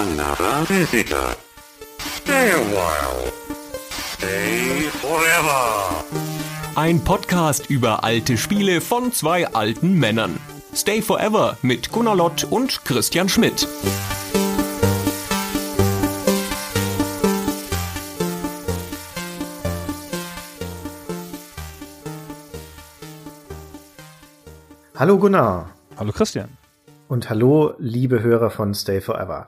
another visitor. Stay a while. Stay forever. Ein Podcast über alte Spiele von zwei alten Männern. Stay Forever mit Gunnar Lott und Christian Schmidt. Hallo Gunnar Hallo Christian. und hallo liebe Hörer von Stay Forever.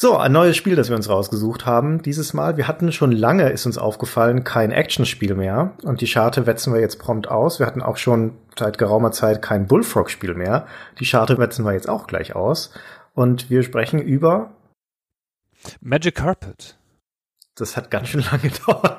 So, ein neues Spiel, das wir uns rausgesucht haben. Dieses Mal, wir hatten schon lange, ist uns aufgefallen, kein Actionspiel mehr. Und die Scharte wetzen wir jetzt prompt aus. Wir hatten auch schon seit geraumer Zeit kein Bullfrog-Spiel mehr. Die Scharte wetzen wir jetzt auch gleich aus. Und wir sprechen über, Magic Carpet. das hat ganz schön lange gedauert.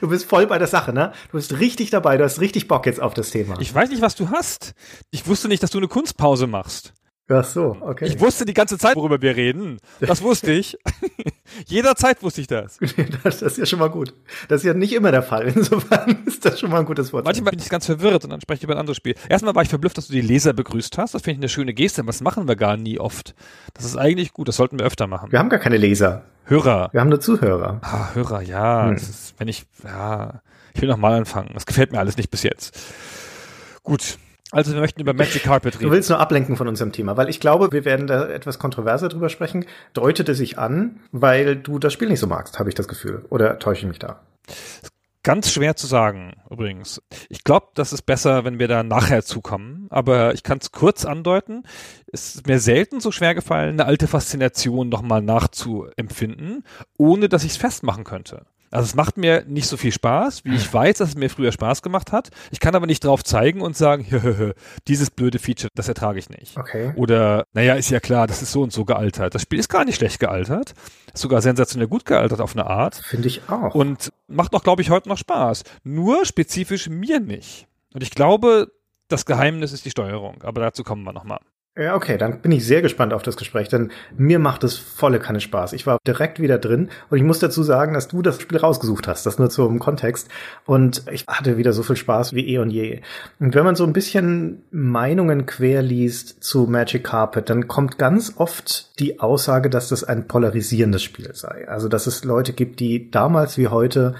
Du bist voll bei der Sache, ne? Du bist richtig dabei, du hast richtig Bock jetzt auf das Thema. Ich weiß nicht, was du hast. Ich wusste nicht, dass du eine Kunstpause machst. Ach so, okay. Ich wusste die ganze Zeit, worüber wir reden. Das wusste ich. Jederzeit wusste ich das. Das ist ja schon mal gut. Das ist ja nicht immer der Fall. Insofern ist das schon mal ein gutes Wort. Manchmal bin ich ganz verwirrt und dann spreche ich über ein anderes Spiel. Erstmal war ich verblüfft, dass du die Leser begrüßt hast. Das finde ich eine schöne Geste. Das machen wir gar nie oft. Das ist eigentlich gut. Das sollten wir öfter machen. Wir haben gar keine Leser. Hörer. Wir haben nur Zuhörer. Ah, Hörer, ja. Hm. Ist, wenn ich, ja, ich will noch mal anfangen. Das gefällt mir alles nicht bis jetzt. Gut. Also wir möchten über Magic Carpet Du reden. willst nur ablenken von unserem Thema, weil ich glaube, wir werden da etwas kontroverser drüber sprechen. Deutet es sich an, weil du das Spiel nicht so magst, habe ich das Gefühl. Oder täusche ich mich da? Ganz schwer zu sagen, übrigens. Ich glaube, das ist besser, wenn wir da nachher zukommen. Aber ich kann es kurz andeuten. Es ist mir selten so schwer gefallen, eine alte Faszination nochmal nachzuempfinden, ohne dass ich es festmachen könnte. Also es macht mir nicht so viel Spaß, wie ich weiß, dass es mir früher Spaß gemacht hat. Ich kann aber nicht drauf zeigen und sagen, dieses blöde Feature, das ertrage ich nicht. Okay. Oder, naja, ist ja klar, das ist so und so gealtert. Das Spiel ist gar nicht schlecht gealtert. Ist sogar sensationell gut gealtert auf eine Art. Finde ich auch. Und macht auch, glaube ich, heute noch Spaß. Nur spezifisch mir nicht. Und ich glaube, das Geheimnis ist die Steuerung. Aber dazu kommen wir nochmal. Ja, okay, dann bin ich sehr gespannt auf das Gespräch, denn mir macht es volle Kanne Spaß. Ich war direkt wieder drin und ich muss dazu sagen, dass du das Spiel rausgesucht hast, das nur zum Kontext. Und ich hatte wieder so viel Spaß wie eh und je. Und wenn man so ein bisschen Meinungen quer liest zu Magic Carpet, dann kommt ganz oft die Aussage, dass das ein polarisierendes Spiel sei. Also, dass es Leute gibt, die damals wie heute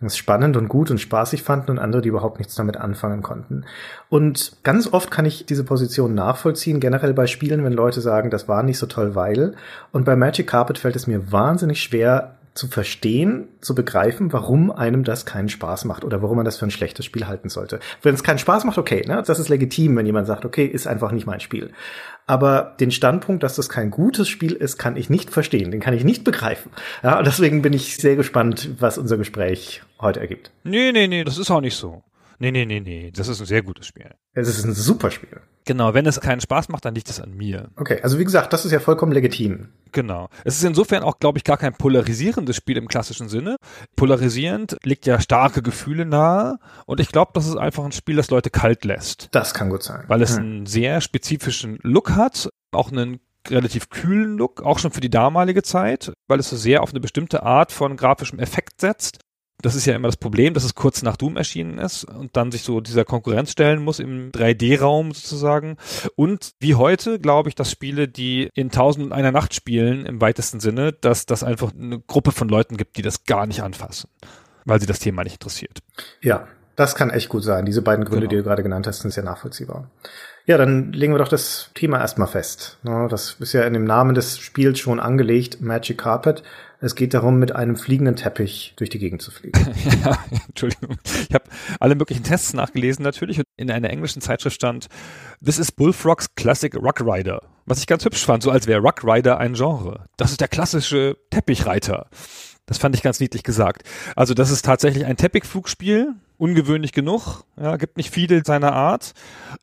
es spannend und gut und spaßig fanden und andere, die überhaupt nichts damit anfangen konnten. Und ganz oft kann ich diese Position nachvollziehen, generell bei Spielen, wenn Leute sagen, das war nicht so toll, weil. Und bei Magic Carpet fällt es mir wahnsinnig schwer zu verstehen, zu begreifen, warum einem das keinen Spaß macht oder warum man das für ein schlechtes Spiel halten sollte. Wenn es keinen Spaß macht, okay, ne? das ist legitim, wenn jemand sagt, okay, ist einfach nicht mein Spiel. Aber den Standpunkt, dass das kein gutes Spiel ist, kann ich nicht verstehen, den kann ich nicht begreifen. Ja, und deswegen bin ich sehr gespannt, was unser Gespräch heute ergibt. Nee, nee, nee, das ist auch nicht so. Nee, nee, nee, nee, das ist ein sehr gutes Spiel. Es ist ein super Spiel. Genau, wenn es keinen Spaß macht, dann liegt es an mir. Okay, also wie gesagt, das ist ja vollkommen legitim. Genau. Es ist insofern auch, glaube ich, gar kein polarisierendes Spiel im klassischen Sinne. Polarisierend liegt ja starke Gefühle nahe und ich glaube, das ist einfach ein Spiel, das Leute kalt lässt, Das kann gut sein. weil es Hm. einen sehr spezifischen Look hat, auch einen relativ kühlen Look, auch schon für die damalige Zeit, weil es so sehr auf eine bestimmte Art von grafischem Effekt setzt. Das ist ja immer das Problem, dass es kurz nach Doom erschienen ist und dann sich so dieser Konkurrenz stellen muss im 3D-Raum sozusagen. Und wie heute glaube ich, dass Spiele, die in Tausend und einer Nacht spielen, im weitesten Sinne, dass das einfach eine Gruppe von Leuten gibt, die das gar nicht anfassen, weil sie das Thema nicht interessiert. Ja, das kann echt gut sein. Diese beiden Gründe, Genau. die du gerade genannt hast, sind sehr nachvollziehbar. Ja, dann legen wir doch das Thema erstmal fest. Ne, Das ist ja in dem Namen des Spiels schon angelegt, Magic Carpet. Es geht darum, mit einem fliegenden Teppich durch die Gegend zu fliegen. Ja, Entschuldigung. Ich habe alle möglichen Tests nachgelesen natürlich und in einer englischen Zeitschrift stand, This is Bullfrogs Classic Rock Rider. Was ich ganz hübsch fand, so als wäre Rock Rider ein Genre. Das ist der klassische Teppichreiter. Das fand ich ganz niedlich gesagt. Also das ist tatsächlich ein Teppichflugspiel, ungewöhnlich genug, ja, gibt nicht viele seiner Art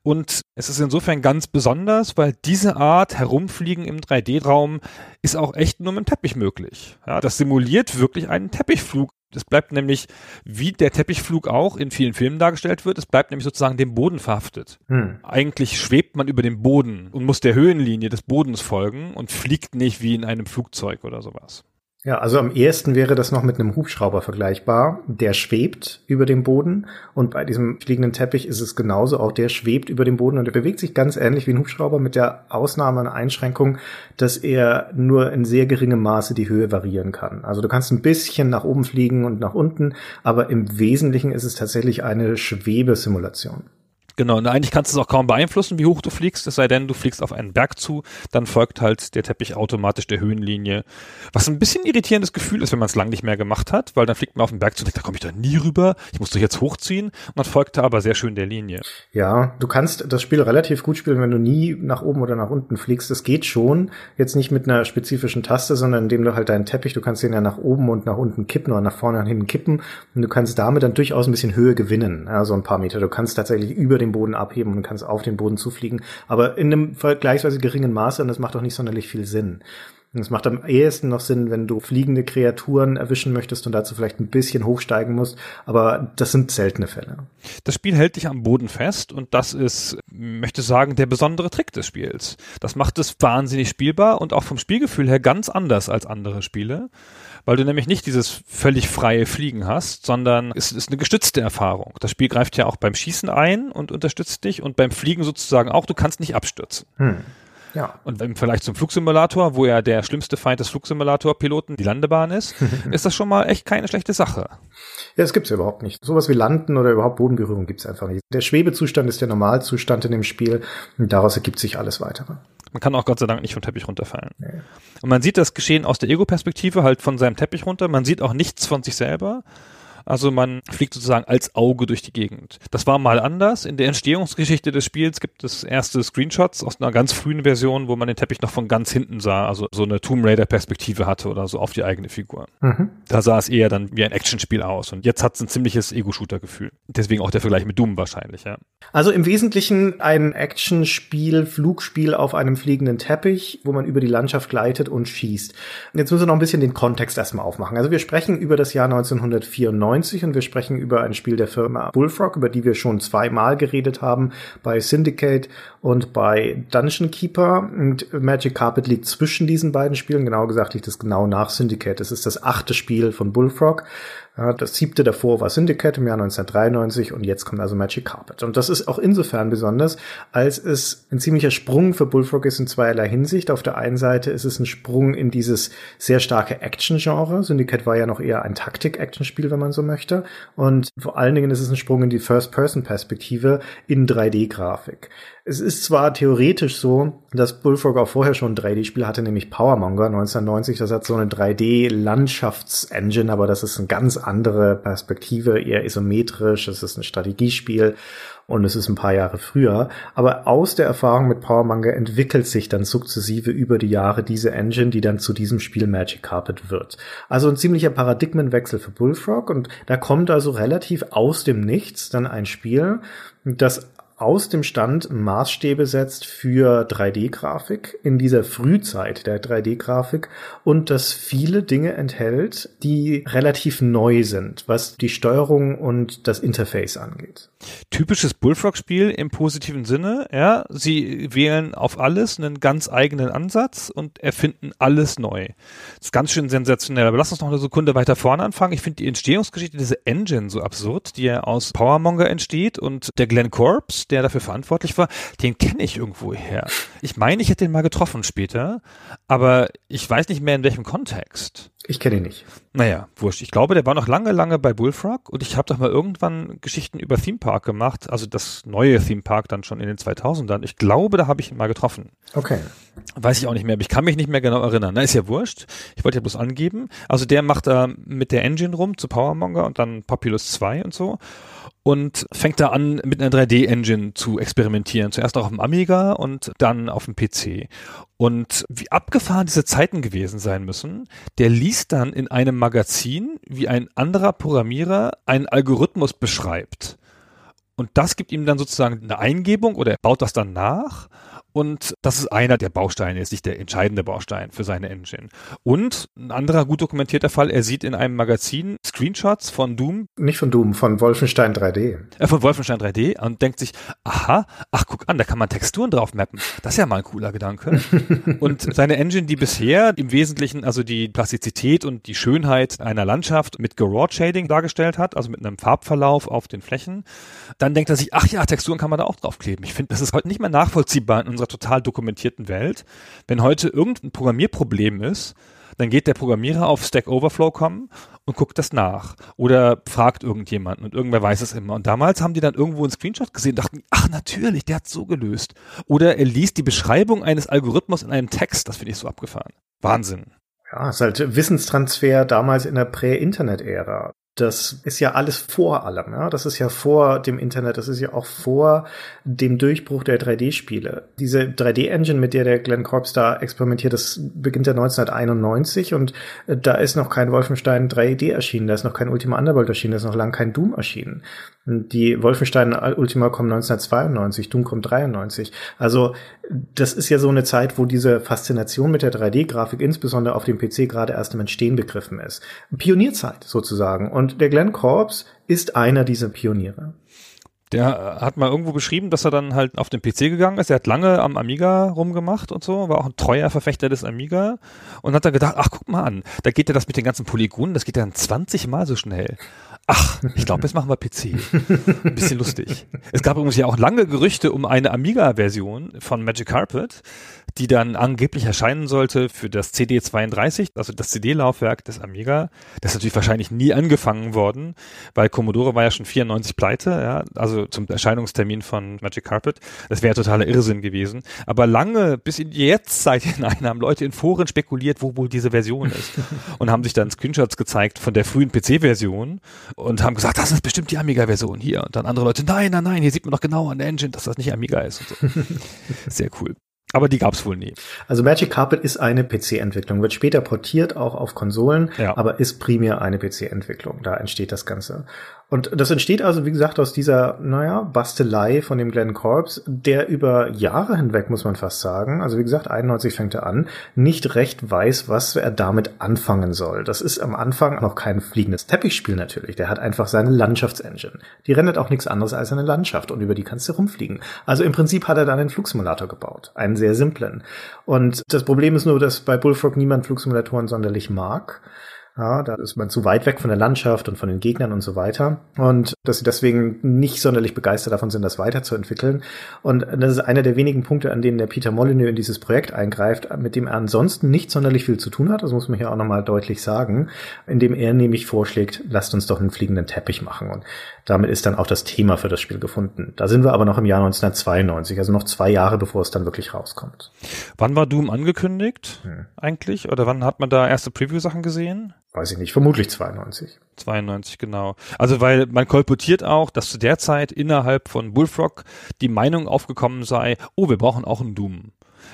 und es ist insofern ganz besonders, weil diese Art herumfliegen im 3D-Raum ist auch echt nur mit dem Teppich möglich. Ja, das simuliert wirklich einen Teppichflug. Es bleibt nämlich, wie der Teppichflug auch in vielen Filmen dargestellt wird, es bleibt nämlich sozusagen dem Boden verhaftet. Hm. Eigentlich schwebt man über dem Boden und muss der Höhenlinie des Bodens folgen und fliegt nicht wie in einem Flugzeug oder sowas. Ja, also am ehesten wäre das noch mit einem Hubschrauber vergleichbar. Der schwebt über dem Boden und bei diesem fliegenden Teppich ist es genauso. Auch der schwebt über dem Boden und er bewegt sich ganz ähnlich wie ein Hubschrauber mit der Ausnahme einer Einschränkung, dass er nur in sehr geringem Maße die Höhe variieren kann. Also du kannst ein bisschen nach oben fliegen und nach unten, aber im Wesentlichen ist es tatsächlich eine Schwebesimulation. Genau, und eigentlich kannst du es auch kaum beeinflussen, wie hoch du fliegst, es sei denn, du fliegst auf einen Berg zu, dann folgt halt der Teppich automatisch der Höhenlinie. Was ein bisschen irritierendes Gefühl ist, wenn man es lang nicht mehr gemacht hat, weil dann fliegt man auf den Berg zu und denkt, da komme ich doch nie rüber, ich muss doch jetzt hochziehen und dann folgt er aber sehr schön der Linie. Ja, du kannst das Spiel relativ gut spielen, wenn du nie nach oben oder nach unten fliegst. Das geht schon, jetzt nicht mit einer spezifischen Taste, sondern indem du halt deinen Teppich, du kannst den ja nach oben und nach unten kippen oder nach vorne und hinten kippen und du kannst damit dann durchaus ein bisschen Höhe gewinnen, also ein paar Meter. Du kannst tatsächlich über den Boden abheben und kannst auf den Boden zufliegen, aber in einem vergleichsweise geringen Maße und das macht auch nicht sonderlich viel Sinn. Es macht am ehesten noch Sinn, wenn du fliegende Kreaturen erwischen möchtest und dazu vielleicht ein bisschen hochsteigen musst, aber das sind seltene Fälle. Das Spiel hält dich am Boden fest und das ist, möchte sagen, der besondere Trick des Spiels. Das macht es wahnsinnig spielbar und auch vom Spielgefühl her ganz anders als andere Spiele weil du nämlich nicht dieses völlig freie Fliegen hast, sondern es ist eine gestützte Erfahrung. Das Spiel greift ja auch beim Schießen ein und unterstützt dich und beim Fliegen sozusagen auch, du kannst nicht abstürzen. Hm. Ja. Und im Vergleich zum Flugsimulator, wo ja der schlimmste Feind des Flugsimulator-Piloten die Landebahn ist, ist das schon mal echt keine schlechte Sache. Ja, das gibt's ja überhaupt nicht. Sowas wie Landen oder überhaupt Bodenberührung gibt's einfach nicht. Der Schwebezustand ist der Normalzustand in dem Spiel und daraus ergibt sich alles weitere. Man kann auch Gott sei Dank nicht vom Teppich runterfallen. Und man sieht das Geschehen aus der Ego-Perspektive halt von seinem Teppich runter. Man sieht auch nichts von sich selber. Also man fliegt sozusagen als Auge durch die Gegend. Das war mal anders. In der Entstehungsgeschichte des Spiels gibt es erste Screenshots aus einer ganz frühen Version, wo man den Teppich noch von ganz hinten sah, also so eine Tomb Raider Perspektive hatte oder so auf die eigene Figur. Mhm. Da sah es eher dann wie ein Actionspiel aus und jetzt hat es ein ziemliches Ego-Shooter-Gefühl. Deswegen auch der Vergleich mit Doom wahrscheinlich, ja. Also im Wesentlichen ein Actionspiel, Flugspiel auf einem fliegenden Teppich, wo man über die Landschaft gleitet und schießt. Jetzt müssen wir noch ein bisschen den Kontext erstmal aufmachen. Also wir sprechen über das Jahr 1994 1990 und wir sprechen über ein Spiel der Firma Bullfrog, über die wir schon zweimal geredet haben, bei Syndicate und bei Dungeon Keeper. Und Magic Carpet liegt zwischen diesen beiden Spielen, genau gesagt liegt es genau nach Syndicate. Es ist das achte Spiel von Bullfrog. Ja, das siebte davor war Syndicate im Jahr 1993 und jetzt kommt also Magic Carpet. Und das ist auch insofern besonders, als es ein ziemlicher Sprung für Bullfrog ist in zweierlei Hinsicht. Auf der einen Seite ist es ein Sprung in dieses sehr starke Action-Genre. Syndicate war ja noch eher ein Taktik-Action-Spiel, wenn man so möchte. Und vor allen Dingen ist es ein Sprung in die First-Person-Perspektive in 3D-Grafik. Es ist zwar theoretisch so, dass Bullfrog auch vorher schon ein 3D-Spiel hatte, nämlich Powermonger 1990. Das hat so eine 3D-Landschafts-Engine, aber das ist eine ganz andere Perspektive, eher isometrisch. Es ist ein Strategiespiel und es ist ein paar Jahre früher. Aber aus der Erfahrung mit Powermonger entwickelt sich dann sukzessive über die Jahre diese Engine, die dann zu diesem Spiel Magic Carpet wird. Also ein ziemlicher Paradigmenwechsel für Bullfrog und da kommt also relativ aus dem Nichts dann ein Spiel, das aus dem Stand Maßstäbe setzt für 3D-Grafik in dieser Frühzeit der 3D-Grafik und das viele Dinge enthält, die relativ neu sind, was die Steuerung und das Interface angeht. Typisches Bullfrog-Spiel im positiven Sinne, ja. Sie wählen auf alles einen ganz eigenen Ansatz und erfinden alles neu. Das ist ganz schön sensationell. Aber lass uns noch eine Sekunde weiter vorne anfangen. Ich finde die Entstehungsgeschichte dieser Engine so absurd, die ja aus Powermonger entsteht und der Glenn Corps, der dafür verantwortlich war, den kenne ich irgendwo her. Ich meine, ich hätte den mal getroffen später, aber ich weiß nicht mehr in welchem Kontext. Ich kenne ihn nicht. Naja, wurscht. Ich glaube, der war noch lange, lange bei Bullfrog und ich habe doch mal irgendwann Geschichten über Theme Park gemacht, also das neue Theme Park dann schon in den 2000ern. Ich glaube, da habe ich ihn mal getroffen. Okay. Weiß ich auch nicht mehr, aber ich kann mich nicht mehr genau erinnern. Na, ist ja wurscht. Ich wollte ja bloß angeben. Also der macht da mit der Engine rum zu Powermonger und dann Populous 2 und so und fängt da an, mit einer 3D-Engine zu experimentieren. Zuerst auch auf dem Amiga und dann auf dem PC. Und wie abgefahren diese Zeiten gewesen sein müssen, der liest dann in einem Magazin, wie ein anderer Programmierer einen Algorithmus beschreibt. Und das gibt ihm dann sozusagen eine Eingebung oder er baut das dann nach Und das ist einer der Bausteine, ist nicht der entscheidende Baustein für seine Engine. Und ein anderer gut dokumentierter Fall, er sieht in einem Magazin Screenshots von Doom. Nicht von Doom, von Wolfenstein 3D. Äh, von Wolfenstein 3D und denkt sich, aha, ach guck an, da kann man Texturen drauf mappen. Das ist ja mal ein cooler Gedanke. und seine Engine, die bisher im Wesentlichen also die Plastizität und die Schönheit einer Landschaft mit Garage Shading dargestellt hat, also mit einem Farbverlauf auf den Flächen, dann denkt er sich, ach ja, Texturen kann man da auch draufkleben. Ich finde, das ist heute nicht mehr nachvollziehbar in unserer total dokumentierten Welt. Wenn heute irgendein Programmierproblem ist, dann geht der Programmierer auf Stack Overflow kommen und guckt das nach oder fragt irgendjemanden und irgendwer weiß es immer. Und damals haben die dann irgendwo einen Screenshot gesehen und dachten, ach natürlich, der hat so gelöst. Oder er liest die Beschreibung eines Algorithmus in einem Text, das finde ich so abgefahren. Wahnsinn. Ja, es ist halt Wissenstransfer damals in der Prä-Internet-Ära. Das ist ja alles vor allem. Ja? Das ist ja vor dem Internet, das ist ja auch vor dem Durchbruch der 3D-Spiele. Diese 3D-Engine, mit der der Glenn Corps da experimentiert, das beginnt ja 1991 und äh, da ist noch kein Wolfenstein 3D erschienen, da ist noch kein Ultima Underworld erschienen, da ist noch lang kein Doom erschienen. Die Wolfenstein Ultima kommen 1992, Doom kommt 93. Also das ist ja so eine Zeit, wo diese Faszination mit der 3D-Grafik insbesondere auf dem PC gerade erst im Entstehen begriffen ist. Pionierzeit sozusagen. Und der Glenn Corps ist einer dieser Pioniere. Der hat mal irgendwo beschrieben, dass er dann halt auf den PC gegangen ist. Er hat lange am Amiga rumgemacht und so, war auch ein treuer Verfechter des Amiga und hat dann gedacht, ach guck mal an, da geht ja das mit den ganzen Polygonen, das geht ja dann 20 Mal so schnell. Ach, ich glaube, jetzt machen wir PC. Ein bisschen lustig. Es gab übrigens ja auch lange Gerüchte um eine Amiga-Version von Magic Carpet, die dann angeblich erscheinen sollte für das CD32, also das CD-Laufwerk des Amiga. Das ist natürlich wahrscheinlich nie angefangen worden, weil Commodore war ja schon 94 pleite, ja, also zum Erscheinungstermin von Magic Carpet. Das wäre totaler Irrsinn gewesen. Aber lange, bis in die Jetztzeit hinein, haben Leute in Foren spekuliert, wo wohl diese Version ist. Und haben sich dann Screenshots gezeigt von der frühen PC-Version und haben gesagt, das ist bestimmt die Amiga-Version hier. Und dann andere Leute, nein, nein, nein, hier sieht man doch genau an der Engine, dass das nicht Amiga ist. So. Sehr cool. Aber die gab's wohl nie. Also Magic Carpet ist eine PC-Entwicklung, wird später portiert auch auf Konsolen, ja. aber ist primär eine PC-Entwicklung. Da entsteht das Ganze. Und das entsteht also, wie gesagt, aus dieser, naja, Bastelei von dem Glenn Corps, der über Jahre hinweg, muss man fast sagen, also wie gesagt, 91 fängt er an, nicht recht weiß, was er damit anfangen soll. Das ist am Anfang noch kein fliegendes Teppichspiel natürlich. Der hat einfach seine Landschaftsengine. Die rennt auch nichts anderes als eine Landschaft und über die kannst du rumfliegen. Also im Prinzip hat er dann einen Flugsimulator gebaut. Einen sehr simplen. Und das Problem ist nur, dass bei Bullfrog niemand Flugsimulatoren sonderlich mag. Ja, da ist man zu weit weg von der Landschaft und von den Gegnern und so weiter. Und dass sie deswegen nicht sonderlich begeistert davon sind, das weiterzuentwickeln. Und das ist einer der wenigen Punkte, an denen der Peter Molyneux in dieses Projekt eingreift, mit dem er ansonsten nicht sonderlich viel zu tun hat. Das muss man hier auch nochmal deutlich sagen. Indem er nämlich vorschlägt, lasst uns doch einen fliegenden Teppich machen. Und damit ist dann auch das Thema für das Spiel gefunden. Da sind wir aber noch im Jahr 1992, also noch zwei Jahre, bevor es dann wirklich rauskommt. Wann war Doom angekündigt hm. eigentlich? Oder wann hat man da erste Preview-Sachen gesehen? Weiß ich nicht, vermutlich 92. 92, genau. Also weil man kolportiert auch, dass zu der Zeit innerhalb von Bullfrog die Meinung aufgekommen sei, oh, wir brauchen auch einen Doom.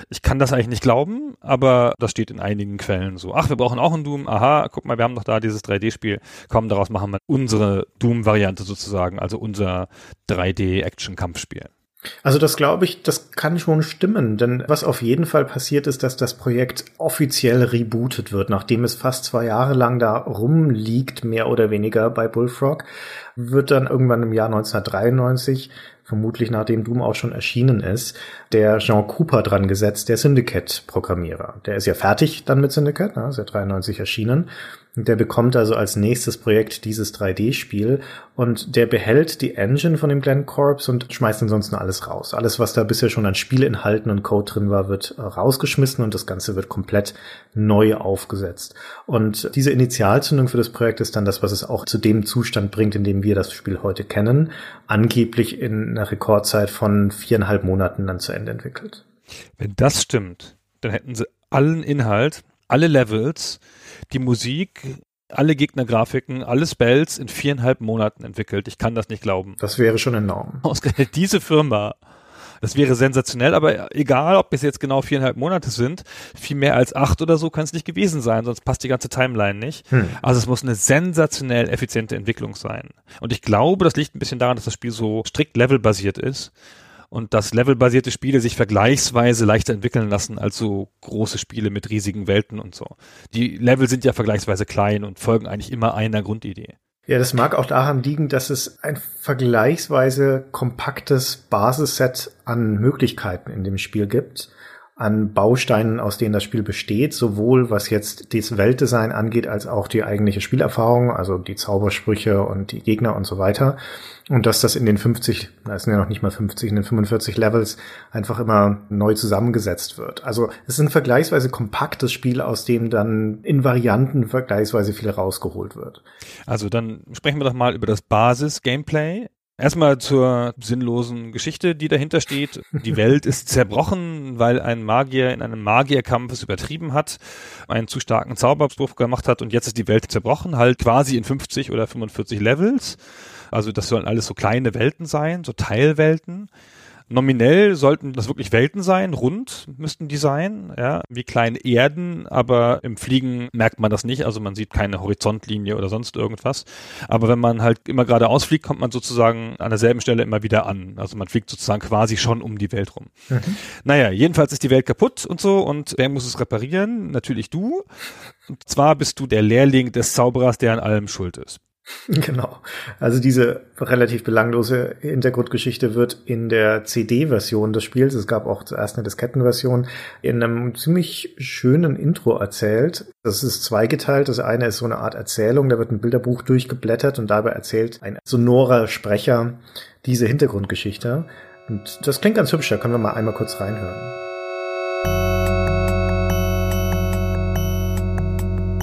Ich kann das eigentlich nicht glauben, aber das steht in einigen Quellen so. Ach, wir brauchen auch einen Doom. Aha, guck mal, wir haben doch da dieses 3D-Spiel. Komm, daraus machen wir unsere Doom-Variante sozusagen, also unser 3D-Action-Kampfspiel. Also das glaube ich, das kann schon stimmen, denn was auf jeden Fall passiert ist, dass das Projekt offiziell rebootet wird, nachdem es fast zwei Jahre lang da rumliegt, mehr oder weniger bei Bullfrog, wird dann irgendwann im Jahr 1993 vermutlich nachdem Doom auch schon erschienen ist, der Jean Cooper dran gesetzt, der Syndicate-Programmierer. Der ist ja fertig dann mit Syndicate, ne, ist ja 93 erschienen. Der bekommt also als nächstes Projekt dieses 3D-Spiel und der behält die Engine von dem Glenn Corps und schmeißt ansonsten alles raus. Alles, was da bisher schon an Spielinhalten und Code drin war, wird äh, rausgeschmissen und das Ganze wird komplett neu aufgesetzt. Und diese Initialzündung für das Projekt ist dann das, was es auch zu dem Zustand bringt, in dem wir das Spiel heute kennen. Angeblich in einer Rekordzeit von viereinhalb Monaten dann zu Ende entwickelt. Wenn das stimmt, dann hätten sie allen Inhalt, alle Levels, die Musik, alle Gegnergrafiken, alle Spells in viereinhalb Monaten entwickelt. Ich kann das nicht glauben. Das wäre schon enorm. Ausgerechnet diese Firma. Das wäre sensationell, aber egal, ob es jetzt genau viereinhalb Monate sind, viel mehr als acht oder so kann es nicht gewesen sein, sonst passt die ganze Timeline nicht. Hm. Also es muss eine sensationell effiziente Entwicklung sein. Und ich glaube, das liegt ein bisschen daran, dass das Spiel so strikt levelbasiert ist und dass levelbasierte Spiele sich vergleichsweise leichter entwickeln lassen als so große Spiele mit riesigen Welten und so. Die Level sind ja vergleichsweise klein und folgen eigentlich immer einer Grundidee. Ja, das mag auch daran liegen, dass es ein vergleichsweise kompaktes Basisset an Möglichkeiten in dem Spiel gibt an Bausteinen, aus denen das Spiel besteht, sowohl was jetzt das Weltdesign angeht, als auch die eigentliche Spielerfahrung, also die Zaubersprüche und die Gegner und so weiter. Und dass das in den 50, na, es sind ja noch nicht mal 50, in den 45 Levels einfach immer neu zusammengesetzt wird. Also es ist ein vergleichsweise kompaktes Spiel, aus dem dann in Varianten vergleichsweise viel rausgeholt wird. Also dann sprechen wir doch mal über das Basis-Gameplay. Erstmal zur sinnlosen Geschichte, die dahinter steht. Die Welt ist zerbrochen, weil ein Magier in einem Magierkampf es übertrieben hat, einen zu starken Zauberspruch gemacht hat und jetzt ist die Welt zerbrochen, halt quasi in 50 oder 45 Levels. Also das sollen alles so kleine Welten sein, so Teilwelten. Nominell sollten das wirklich Welten sein, rund müssten die sein, ja, wie kleine Erden, aber im Fliegen merkt man das nicht, also man sieht keine Horizontlinie oder sonst irgendwas. Aber wenn man halt immer geradeaus fliegt, kommt man sozusagen an derselben Stelle immer wieder an. Also man fliegt sozusagen quasi schon um die Welt rum. Mhm. Naja, jedenfalls ist die Welt kaputt und so und wer muss es reparieren? Natürlich du. Und zwar bist du der Lehrling des Zauberers, der an allem schuld ist. Genau. Also diese relativ belanglose Hintergrundgeschichte wird in der CD-Version des Spiels, es gab auch zuerst eine Diskettenversion, in einem ziemlich schönen Intro erzählt. Das ist zweigeteilt. Das eine ist so eine Art Erzählung, da wird ein Bilderbuch durchgeblättert und dabei erzählt ein sonorer Sprecher diese Hintergrundgeschichte. Und das klingt ganz hübsch, da können wir mal einmal kurz reinhören.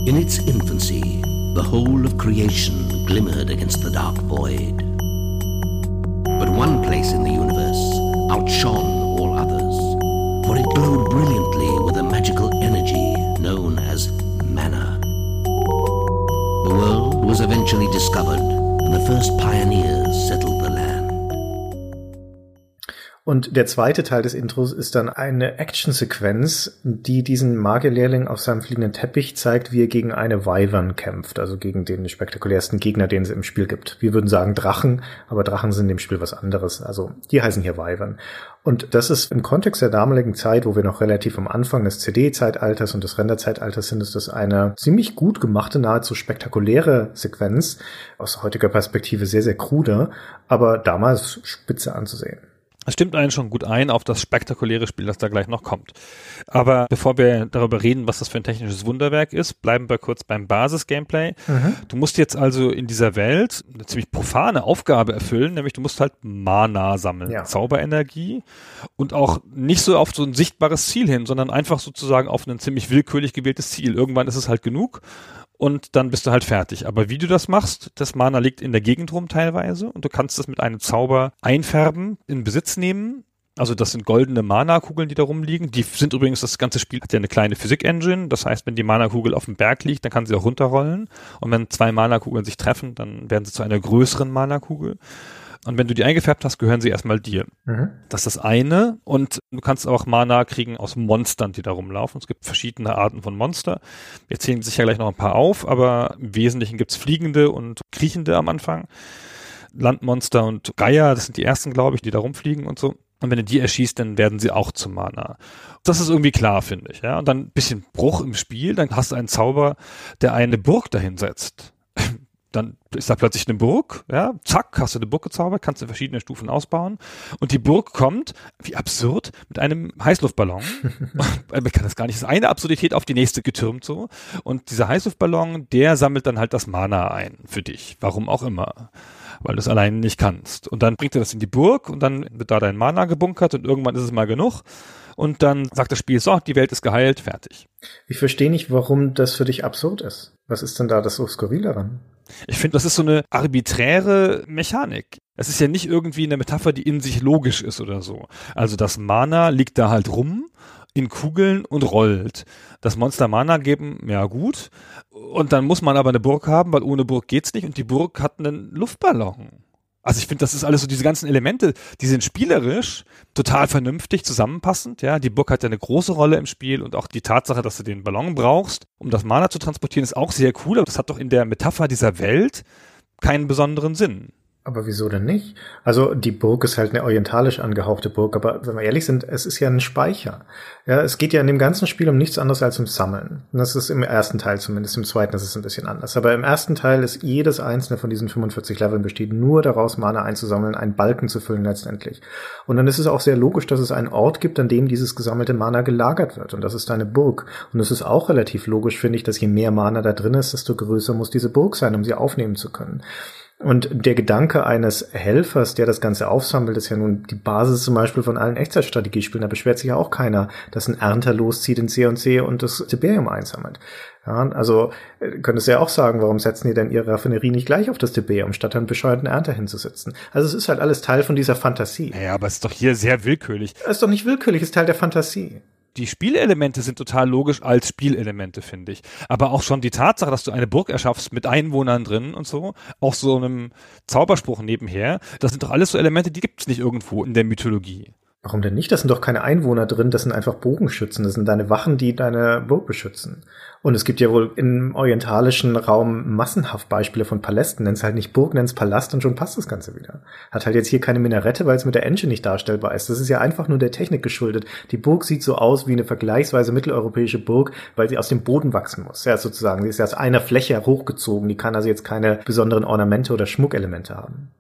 In its infancy, the whole of creation glimmered against the dark void. But one place in the universe outshone all others, for it glowed brilliantly with a magical energy known as mana. The world was eventually discovered, and the first pioneers settled the land. Und der zweite Teil des Intros ist dann eine Actionsequenz, die diesen Magierlehrling auf seinem fliegenden Teppich zeigt, wie er gegen eine Wyvern kämpft, also gegen den spektakulärsten Gegner, den es im Spiel gibt. Wir würden sagen Drachen, aber Drachen sind im Spiel was anderes. Also die heißen hier Wyvern. Und das ist im Kontext der damaligen Zeit, wo wir noch relativ am Anfang des CD-Zeitalters und des Renderzeitalters sind, ist das eine ziemlich gut gemachte, nahezu spektakuläre Sequenz, aus heutiger Perspektive sehr, sehr krude, aber damals spitze anzusehen. Es stimmt einen schon gut ein auf das spektakuläre Spiel, das da gleich noch kommt. Aber bevor wir darüber reden, was das für ein technisches Wunderwerk ist, bleiben wir kurz beim Basis-Gameplay. Mhm. Du musst jetzt also in dieser Welt eine ziemlich profane Aufgabe erfüllen, nämlich du musst halt Mana sammeln, ja. Zauberenergie und auch nicht so auf so ein sichtbares Ziel hin, sondern einfach sozusagen auf ein ziemlich willkürlich gewähltes Ziel. Irgendwann ist es halt genug und dann bist du halt fertig. Aber wie du das machst, das Mana liegt in der Gegend rum teilweise und du kannst das mit einem Zauber einfärben, in Besitz nehmen. Also das sind goldene Mana-Kugeln, die da rumliegen. Die sind übrigens, das ganze Spiel hat ja eine kleine Physik-Engine. Das heißt, wenn die Mana-Kugel auf dem Berg liegt, dann kann sie auch runterrollen. Und wenn zwei Mana-Kugeln sich treffen, dann werden sie zu einer größeren Mana-Kugel. Und wenn du die eingefärbt hast, gehören sie erstmal dir. Mhm. Das ist das eine. Und du kannst auch Mana kriegen aus Monstern, die da rumlaufen. Es gibt verschiedene Arten von Monster. Wir zählen sicher gleich noch ein paar auf, aber im Wesentlichen gibt's fliegende und kriechende am Anfang. Landmonster und Geier, das sind die ersten, glaube ich, die da rumfliegen und so. Und wenn du die erschießt, dann werden sie auch zum Mana. Das ist irgendwie klar, finde ich. Ja? Und dann ein bisschen Bruch im Spiel, dann hast du einen Zauber, der eine Burg dahin setzt dann ist da plötzlich eine Burg, ja, zack, hast du eine Burg gezaubert, kannst du verschiedene Stufen ausbauen und die Burg kommt, wie absurd, mit einem Heißluftballon. Man kann das gar nicht, das ist eine Absurdität auf die nächste getürmt so und dieser Heißluftballon, der sammelt dann halt das Mana ein für dich, warum auch immer weil du es allein nicht kannst. Und dann bringt er das in die Burg und dann wird da dein Mana gebunkert und irgendwann ist es mal genug. Und dann sagt das Spiel, so, die Welt ist geheilt, fertig. Ich verstehe nicht, warum das für dich absurd ist. Was ist denn da das so skurril daran? Ich finde, das ist so eine arbiträre Mechanik. Es ist ja nicht irgendwie eine Metapher, die in sich logisch ist oder so. Also das Mana liegt da halt rum in Kugeln und rollt. Das Monster Mana geben, ja gut. Und dann muss man aber eine Burg haben, weil ohne Burg geht's nicht. Und die Burg hat einen Luftballon. Also ich finde, das ist alles so diese ganzen Elemente, die sind spielerisch total vernünftig zusammenpassend. Ja, die Burg hat ja eine große Rolle im Spiel und auch die Tatsache, dass du den Ballon brauchst, um das Mana zu transportieren, ist auch sehr cool. Aber das hat doch in der Metapher dieser Welt keinen besonderen Sinn. Aber wieso denn nicht? Also die Burg ist halt eine orientalisch angehauchte Burg, aber wenn wir ehrlich sind, es ist ja ein Speicher. Ja, es geht ja in dem ganzen Spiel um nichts anderes als um Sammeln. das ist im ersten Teil zumindest, im zweiten ist es ein bisschen anders. Aber im ersten Teil ist jedes einzelne von diesen 45 Leveln besteht nur daraus, Mana einzusammeln, einen Balken zu füllen letztendlich. Und dann ist es auch sehr logisch, dass es einen Ort gibt, an dem dieses gesammelte Mana gelagert wird. Und das ist eine Burg. Und es ist auch relativ logisch, finde ich, dass je mehr Mana da drin ist, desto größer muss diese Burg sein, um sie aufnehmen zu können. Und der Gedanke eines Helfers, der das Ganze aufsammelt, ist ja nun die Basis zum Beispiel von allen Echtzeitstrategiespielen. Da beschwert sich ja auch keiner, dass ein Ernter loszieht in C und C und das Tiberium einsammelt. Ja, also äh, könntest du ja auch sagen, warum setzen die denn ihre Raffinerie nicht gleich auf das Tiberium, statt einen bescheuerten Ernter hinzusetzen? Also es ist halt alles Teil von dieser Fantasie. Ja, aber es ist doch hier sehr willkürlich. Es ist doch nicht willkürlich, es ist Teil der Fantasie die Spielelemente sind total logisch als Spielelemente, finde ich. Aber auch schon die Tatsache, dass du eine Burg erschaffst mit Einwohnern drin und so, auch so einem Zauberspruch nebenher, das sind doch alles so Elemente, die gibt's nicht irgendwo in der Mythologie. Warum denn nicht? Das sind doch keine Einwohner drin, das sind einfach Bogenschützen, das sind deine Wachen, die deine Burg beschützen. Und es gibt ja wohl im orientalischen Raum massenhaft Beispiele von Palästen. Nenn's halt nicht Burg, nenn's Palast und schon passt das Ganze wieder. Hat halt jetzt hier keine Minarette, weil es mit der Engine nicht darstellbar ist. Das ist ja einfach nur der Technik geschuldet. Die Burg sieht so aus wie eine vergleichsweise mitteleuropäische Burg, weil sie aus dem Boden wachsen muss. Ja, sozusagen. Sie ist ja aus einer Fläche hochgezogen. Die kann also jetzt keine besonderen Ornamente oder Schmuckelemente haben.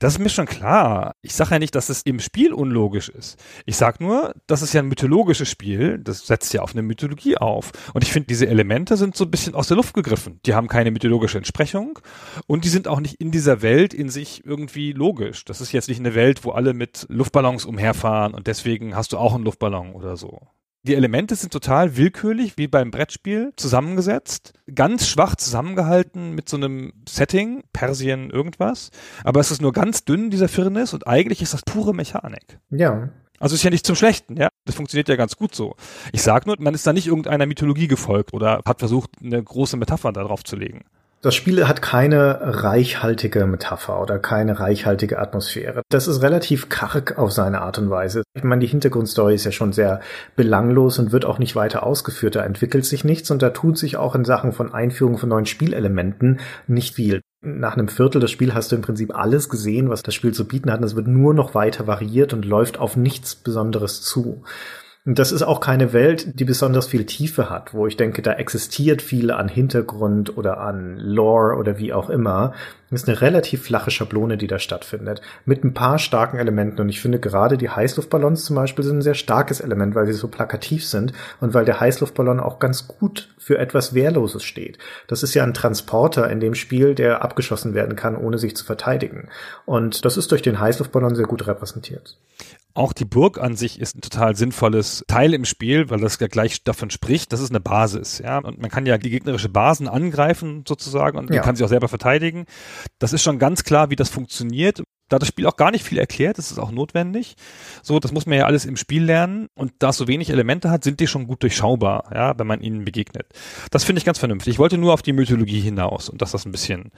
Das ist mir schon klar. Ich sage ja nicht, dass es im Spiel unlogisch ist. Ich sage nur, das ist ja ein mythologisches Spiel. Das setzt ja auf eine Mythologie auf. Und ich finde, diese Elemente sind so ein bisschen aus der Luft gegriffen. Die haben keine mythologische Entsprechung und die sind auch nicht in dieser Welt in sich irgendwie logisch. Das ist jetzt nicht eine Welt, wo alle mit Luftballons umherfahren und deswegen hast du auch einen Luftballon oder so. Die Elemente sind total willkürlich, wie beim Brettspiel, zusammengesetzt, ganz schwach zusammengehalten mit so einem Setting, Persien, irgendwas. Aber es ist nur ganz dünn, dieser Firnis, und eigentlich ist das pure Mechanik. Ja. Also ist ja nicht zum Schlechten, ja. Das funktioniert ja ganz gut so. Ich sag nur, man ist da nicht irgendeiner Mythologie gefolgt oder hat versucht, eine große Metapher darauf zu legen. Das Spiel hat keine reichhaltige Metapher oder keine reichhaltige Atmosphäre. Das ist relativ karg auf seine Art und Weise. Ich meine, die Hintergrundstory ist ja schon sehr belanglos und wird auch nicht weiter ausgeführt. Da entwickelt sich nichts und da tut sich auch in Sachen von Einführung von neuen Spielelementen nicht viel. Nach einem Viertel des Spiels hast du im Prinzip alles gesehen, was das Spiel zu bieten hat. Es wird nur noch weiter variiert und läuft auf nichts Besonderes zu. Das ist auch keine Welt, die besonders viel Tiefe hat, wo ich denke, da existiert viel an Hintergrund oder an Lore oder wie auch immer. Das ist eine relativ flache Schablone, die da stattfindet, mit ein paar starken Elementen. Und ich finde gerade die Heißluftballons zum Beispiel sind ein sehr starkes Element, weil sie so plakativ sind und weil der Heißluftballon auch ganz gut für etwas Wehrloses steht. Das ist ja ein Transporter in dem Spiel, der abgeschossen werden kann, ohne sich zu verteidigen. Und das ist durch den Heißluftballon sehr gut repräsentiert. Auch die Burg an sich ist ein total sinnvolles Teil im Spiel, weil das ja gleich davon spricht, das ist eine Basis, ja. Und man kann ja die gegnerische Basen angreifen sozusagen und man kann sich auch selber verteidigen. Das ist schon ganz klar, wie das funktioniert. Da das Spiel auch gar nicht viel erklärt, das ist auch notwendig. So, das muss man ja alles im Spiel lernen. Und da es so wenig Elemente hat, sind die schon gut durchschaubar, ja, wenn man ihnen begegnet. Das finde ich ganz vernünftig. Ich wollte nur auf die Mythologie hinaus und dass das ein bisschen,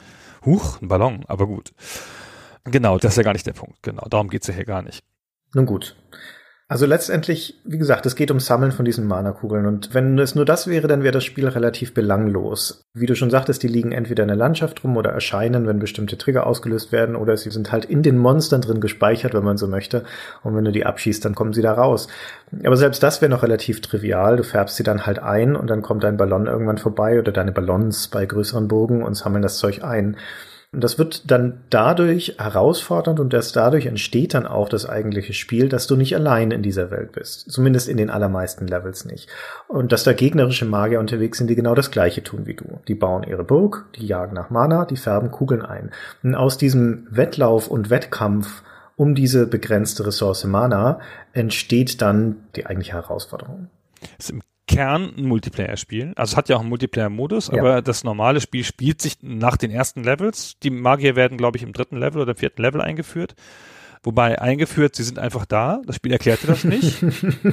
huch, ein Ballon, aber gut. Genau, das ist ja gar nicht der Punkt. Genau, darum geht's ja hier gar nicht. Nun gut. Also letztendlich, wie gesagt, es geht um Sammeln von diesen Mana-Kugeln. Und wenn es nur das wäre, dann wäre das Spiel relativ belanglos. Wie du schon sagtest, die liegen entweder in der Landschaft rum oder erscheinen, wenn bestimmte Trigger ausgelöst werden, oder sie sind halt in den Monstern drin gespeichert, wenn man so möchte. Und wenn du die abschießt, dann kommen sie da raus. Aber selbst das wäre noch relativ trivial. Du färbst sie dann halt ein und dann kommt dein Ballon irgendwann vorbei oder deine Ballons bei größeren Burgen und sammeln das Zeug ein. Und das wird dann dadurch herausfordernd und erst dadurch entsteht dann auch das eigentliche Spiel, dass du nicht allein in dieser Welt bist. Zumindest in den allermeisten Levels nicht. Und dass da gegnerische Magier unterwegs sind, die genau das gleiche tun wie du. Die bauen ihre Burg, die jagen nach Mana, die färben Kugeln ein. Und aus diesem Wettlauf und Wettkampf um diese begrenzte Ressource Mana entsteht dann die eigentliche Herausforderung. Das ist im Kern ein Multiplayer-Spiel. Also es hat ja auch einen Multiplayer-Modus, ja. aber das normale Spiel spielt sich nach den ersten Levels. Die Magier werden, glaube ich, im dritten Level oder vierten Level eingeführt. Wobei eingeführt, sie sind einfach da. Das Spiel erklärte das nicht.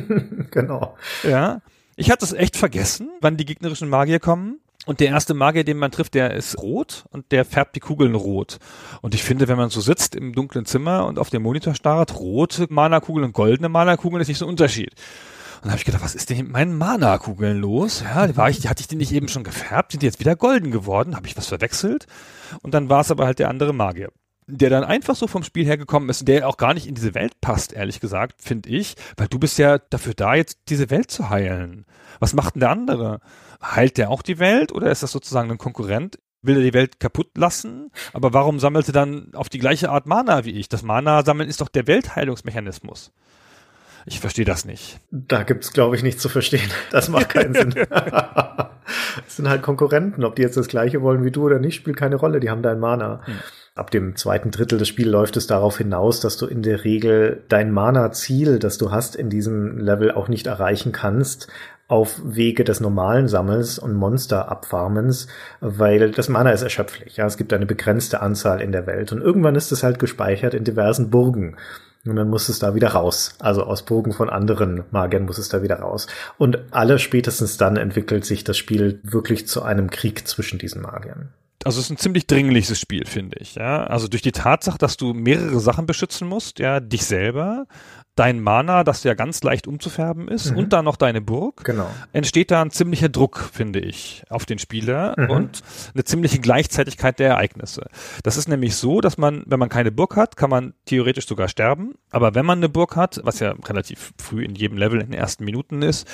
genau. Ja. Ich hatte es echt vergessen, wann die gegnerischen Magier kommen. Und der erste Magier, den man trifft, der ist rot und der färbt die Kugeln rot. Und ich finde, wenn man so sitzt im dunklen Zimmer und auf dem Monitor starrt, rote Mana-Kugeln und goldene Mana-Kugeln ist nicht so ein Unterschied. Und dann habe ich gedacht, was ist denn mit meinen Mana-Kugeln los? Ja, war ich, hatte ich die nicht eben schon gefärbt? Sind die jetzt wieder golden geworden? Habe ich was verwechselt? Und dann war es aber halt der andere Magier. der dann einfach so vom Spiel hergekommen ist, der auch gar nicht in diese Welt passt, ehrlich gesagt, finde ich, weil du bist ja dafür da, jetzt diese Welt zu heilen. Was macht denn der andere? Heilt der auch die Welt oder ist das sozusagen ein Konkurrent? Will er die Welt kaputt lassen? Aber warum sammelt er dann auf die gleiche Art Mana wie ich? Das Mana-Sammeln ist doch der Weltheilungsmechanismus. Ich verstehe das nicht. Da gibt's, glaube ich, nichts zu verstehen. Das macht keinen Sinn. Es sind halt Konkurrenten. Ob die jetzt das gleiche wollen wie du oder nicht, spielt keine Rolle. Die haben dein Mana. Hm. Ab dem zweiten Drittel des Spiels läuft es darauf hinaus, dass du in der Regel dein Mana-Ziel, das du hast in diesem Level, auch nicht erreichen kannst, auf Wege des normalen Sammels und Monster-Abfarmens, weil das Mana ist erschöpflich. Ja, es gibt eine begrenzte Anzahl in der Welt und irgendwann ist es halt gespeichert in diversen Burgen. Und dann muss es da wieder raus. Also aus Burgen von anderen Magiern muss es da wieder raus. Und alle spätestens dann entwickelt sich das Spiel wirklich zu einem Krieg zwischen diesen Magiern. Also es ist ein ziemlich dringliches Spiel, finde ich. Ja? Also durch die Tatsache, dass du mehrere Sachen beschützen musst, ja, dich selber, dein Mana, das ja ganz leicht umzufärben ist, mhm. und dann noch deine Burg, genau. entsteht da ein ziemlicher Druck, finde ich, auf den Spieler mhm. und eine ziemliche Gleichzeitigkeit der Ereignisse. Das ist nämlich so, dass man, wenn man keine Burg hat, kann man theoretisch sogar sterben, aber wenn man eine Burg hat, was ja relativ früh in jedem Level in den ersten Minuten ist,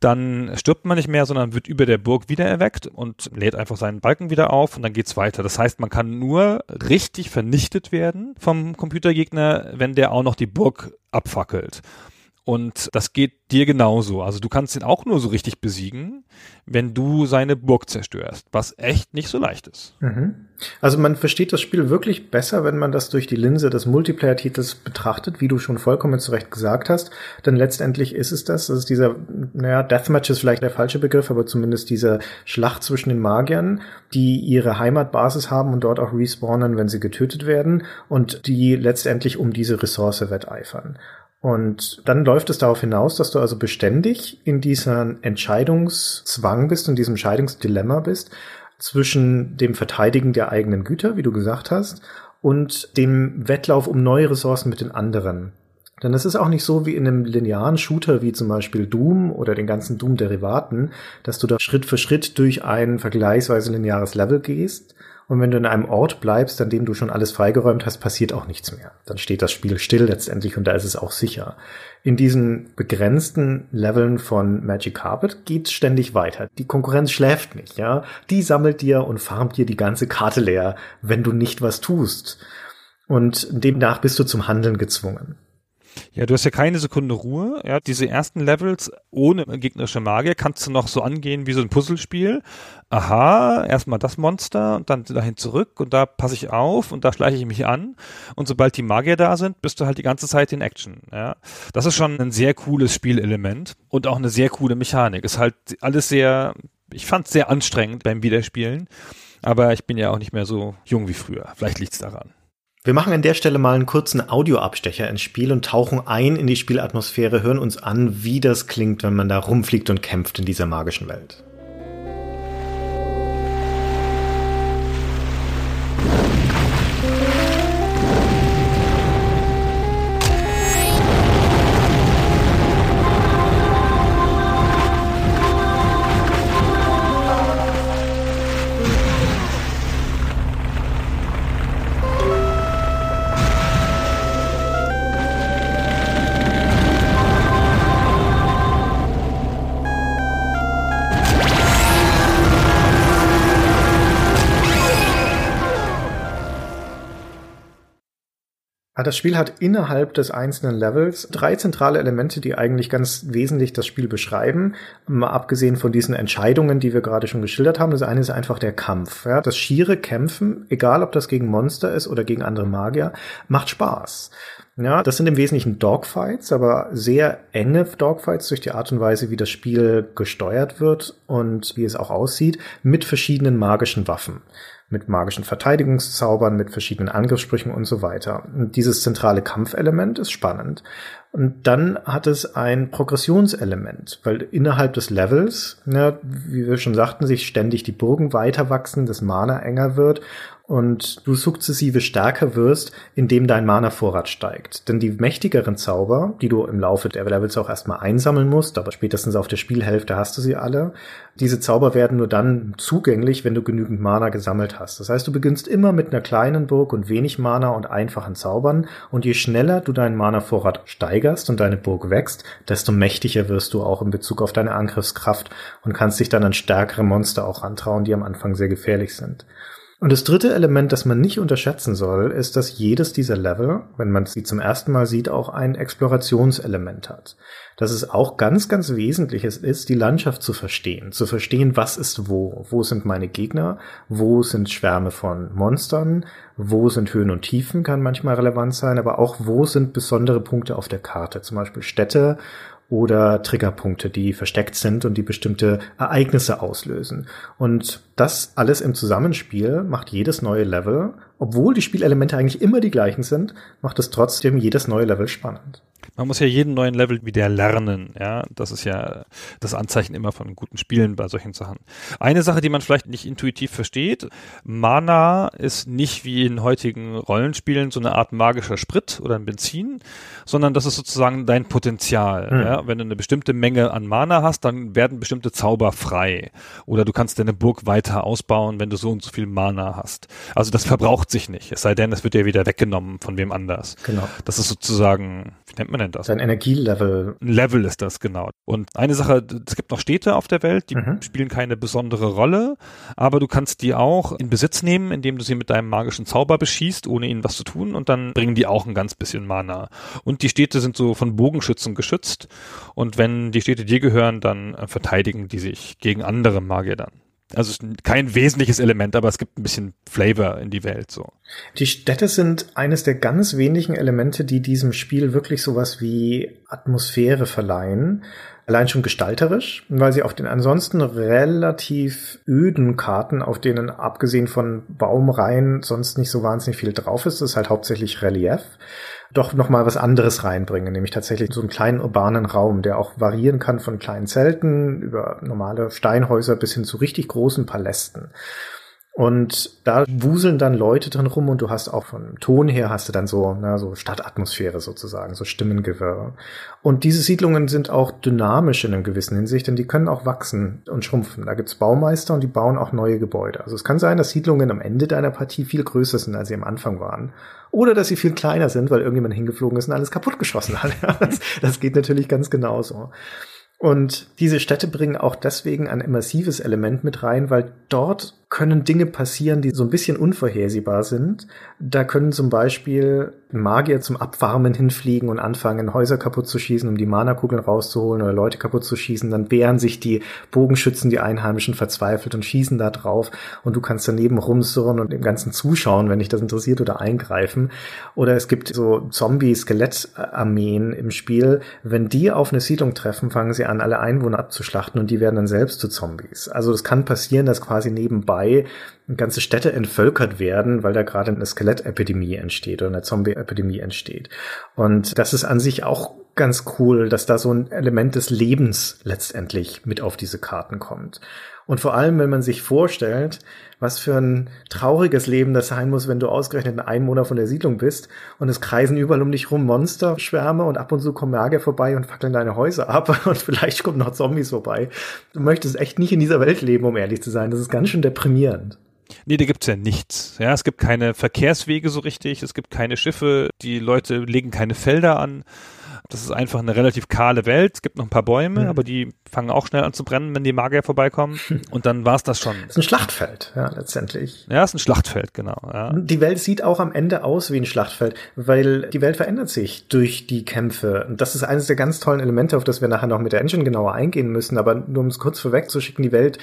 dann stirbt man nicht mehr, sondern wird über der Burg wieder erweckt und lädt einfach seinen Balken wieder auf und dann geht's weiter. Das heißt, man kann nur richtig vernichtet werden vom Computergegner, wenn der auch noch die Burg abfackelt. Und das geht dir genauso. Also du kannst ihn auch nur so richtig besiegen, wenn du seine Burg zerstörst, was echt nicht so leicht ist. Mhm. Also man versteht das Spiel wirklich besser, wenn man das durch die Linse des Multiplayer-Titels betrachtet, wie du schon vollkommen zu Recht gesagt hast. Denn letztendlich ist es das, das ist dieser, naja, Deathmatch ist vielleicht der falsche Begriff, aber zumindest diese Schlacht zwischen den Magiern, die ihre Heimatbasis haben und dort auch respawnen, wenn sie getötet werden und die letztendlich um diese Ressource wetteifern. Und dann läuft es darauf hinaus, dass du also beständig in diesem Entscheidungszwang bist, in diesem Entscheidungsdilemma bist, zwischen dem Verteidigen der eigenen Güter, wie du gesagt hast, und dem Wettlauf um neue Ressourcen mit den anderen. Denn es ist auch nicht so wie in einem linearen Shooter wie zum Beispiel Doom oder den ganzen Doom-Derivaten, dass du da Schritt für Schritt durch ein vergleichsweise lineares Level gehst, und wenn du in einem Ort bleibst, an dem du schon alles freigeräumt hast, passiert auch nichts mehr. Dann steht das Spiel still letztendlich und da ist es auch sicher. In diesen begrenzten Leveln von Magic Carpet geht's ständig weiter. Die Konkurrenz schläft nicht, ja. Die sammelt dir und farmt dir die ganze Karte leer, wenn du nicht was tust. Und demnach bist du zum Handeln gezwungen. Ja, du hast ja keine Sekunde Ruhe. Ja, diese ersten Levels ohne gegnerische Magier kannst du noch so angehen wie so ein Puzzlespiel. Aha, erstmal das Monster und dann dahin zurück und da passe ich auf und da schleiche ich mich an. Und sobald die Magier da sind, bist du halt die ganze Zeit in Action. Ja, das ist schon ein sehr cooles Spielelement und auch eine sehr coole Mechanik. Ist halt alles sehr, ich fand es sehr anstrengend beim Wiederspielen. Aber ich bin ja auch nicht mehr so jung wie früher. Vielleicht liegt's daran. Wir machen an der Stelle mal einen kurzen Audioabstecher ins Spiel und tauchen ein in die Spielatmosphäre, hören uns an, wie das klingt, wenn man da rumfliegt und kämpft in dieser magischen Welt. Das Spiel hat innerhalb des einzelnen Levels drei zentrale Elemente, die eigentlich ganz wesentlich das Spiel beschreiben. Mal abgesehen von diesen Entscheidungen, die wir gerade schon geschildert haben. Das eine ist einfach der Kampf. Ja, das schiere Kämpfen, egal ob das gegen Monster ist oder gegen andere Magier, macht Spaß. Ja, das sind im Wesentlichen Dogfights, aber sehr enge Dogfights durch die Art und Weise, wie das Spiel gesteuert wird und wie es auch aussieht, mit verschiedenen magischen Waffen mit magischen Verteidigungszaubern, mit verschiedenen Angriffssprüchen und so weiter. Und dieses zentrale Kampfelement ist spannend. Und dann hat es ein Progressionselement, weil innerhalb des Levels, ne, wie wir schon sagten, sich ständig die Burgen weiter wachsen, das Mana enger wird und du sukzessive stärker wirst, indem dein Mana-Vorrat steigt. Denn die mächtigeren Zauber, die du im Laufe der Levels auch erstmal einsammeln musst, aber spätestens auf der Spielhälfte hast du sie alle, diese Zauber werden nur dann zugänglich, wenn du genügend Mana gesammelt hast. Das heißt, du beginnst immer mit einer kleinen Burg und wenig Mana und einfachen Zaubern und je schneller du deinen Mana-Vorrat steigerst und deine Burg wächst, desto mächtiger wirst du auch in Bezug auf deine Angriffskraft und kannst dich dann an stärkere Monster auch antrauen, die am Anfang sehr gefährlich sind. Und das dritte Element, das man nicht unterschätzen soll, ist, dass jedes dieser Level, wenn man sie zum ersten Mal sieht, auch ein Explorationselement hat. Dass es auch ganz, ganz Wesentliches ist, die Landschaft zu verstehen. Zu verstehen, was ist wo. Wo sind meine Gegner? Wo sind Schwärme von Monstern? Wo sind Höhen und Tiefen? Kann manchmal relevant sein. Aber auch wo sind besondere Punkte auf der Karte? Zum Beispiel Städte oder Triggerpunkte, die versteckt sind und die bestimmte Ereignisse auslösen. Und das alles im Zusammenspiel macht jedes neue Level, obwohl die Spielelemente eigentlich immer die gleichen sind, macht es trotzdem jedes neue Level spannend. Man muss ja jeden neuen Level wieder lernen, ja. Das ist ja das Anzeichen immer von guten Spielen bei solchen Sachen. Eine Sache, die man vielleicht nicht intuitiv versteht, Mana ist nicht wie in heutigen Rollenspielen so eine Art magischer Sprit oder ein Benzin, sondern das ist sozusagen dein Potenzial. Hm. Ja? Wenn du eine bestimmte Menge an Mana hast, dann werden bestimmte Zauber frei. Oder du kannst deine Burg weiter ausbauen, wenn du so und so viel Mana hast. Also das verbraucht sich nicht. Es sei denn, es wird ja wieder weggenommen von wem anders. Genau. Das ist sozusagen, wie nennt man denn das? Sein Energielevel. Ein Level ist das, genau. Und eine Sache, es gibt noch Städte auf der Welt, die mhm. spielen keine besondere Rolle, aber du kannst die auch in Besitz nehmen, indem du sie mit deinem magischen Zauber beschießt, ohne ihnen was zu tun, und dann bringen die auch ein ganz bisschen Mana. Und die Städte sind so von Bogenschützen geschützt, und wenn die Städte dir gehören, dann äh, verteidigen die sich gegen andere Magier dann. Also kein wesentliches Element, aber es gibt ein bisschen Flavor in die Welt so. Die Städte sind eines der ganz wenigen Elemente, die diesem Spiel wirklich sowas wie Atmosphäre verleihen. Allein schon gestalterisch, weil sie auf den ansonsten relativ öden Karten, auf denen abgesehen von Baumreihen sonst nicht so wahnsinnig viel drauf ist, das ist halt hauptsächlich Relief doch noch mal was anderes reinbringen, nämlich tatsächlich so einen kleinen urbanen Raum, der auch variieren kann von kleinen Zelten über normale Steinhäuser bis hin zu richtig großen Palästen. Und da wuseln dann Leute drin rum und du hast auch vom Ton her hast du dann so, na, so Stadtatmosphäre sozusagen, so Stimmengewirr. Und diese Siedlungen sind auch dynamisch in einem gewissen Hinsicht, denn die können auch wachsen und schrumpfen. Da gibt's Baumeister und die bauen auch neue Gebäude. Also es kann sein, dass Siedlungen am Ende deiner Partie viel größer sind, als sie am Anfang waren. Oder dass sie viel kleiner sind, weil irgendjemand hingeflogen ist und alles kaputtgeschossen hat. das, das geht natürlich ganz genauso. Und diese Städte bringen auch deswegen ein immersives Element mit rein, weil dort können Dinge passieren, die so ein bisschen unvorhersehbar sind. Da können zum Beispiel Magier zum Abwarmen hinfliegen und anfangen, Häuser kaputt zu schießen, um die Mana-Kugeln rauszuholen oder Leute kaputt zu schießen. Dann wehren sich die Bogenschützen, die Einheimischen, verzweifelt und schießen da drauf. Und du kannst daneben rumsurren und dem Ganzen zuschauen, wenn dich das interessiert oder eingreifen. Oder es gibt so Zombie-Skelettarmeen im Spiel. Wenn die auf eine Siedlung treffen, fangen sie an, alle Einwohner abzuschlachten und die werden dann selbst zu Zombies. Also es kann passieren, dass quasi nebenbei vorbei ganze Städte entvölkert werden, weil da gerade eine Skelettepidemie entsteht oder eine Zombie-Epidemie entsteht. Und das ist an sich auch ganz cool, dass da so ein Element des Lebens letztendlich mit auf diese Karten kommt. Und vor allem, wenn man sich vorstellt, was für ein trauriges Leben das sein muss, wenn du ausgerechnet ein Einwohner von der Siedlung bist und es kreisen überall um dich rum Monsterschwärme und ab und zu kommen Magier vorbei und fackeln deine Häuser ab und vielleicht kommen noch Zombies vorbei. Du möchtest echt nicht in dieser Welt leben, um ehrlich zu sein. Das ist ganz schön deprimierend. Nee, da gibt's ja nichts. Ja, es gibt keine Verkehrswege so richtig, es gibt keine Schiffe, die Leute legen keine Felder an. Das ist einfach eine relativ kahle Welt. Es gibt noch ein paar Bäume, mhm. aber die fangen auch schnell an zu brennen, wenn die Magier vorbeikommen. Und dann war's das schon. Das ist ein Schlachtfeld, ja, letztendlich. Ja, ist ein Schlachtfeld, genau. Ja. Die Welt sieht auch am Ende aus wie ein Schlachtfeld, weil die Welt verändert sich durch die Kämpfe. Und das ist eines der ganz tollen Elemente, auf das wir nachher noch mit der Engine genauer eingehen müssen. Aber nur um es kurz vorwegzuschicken, die Welt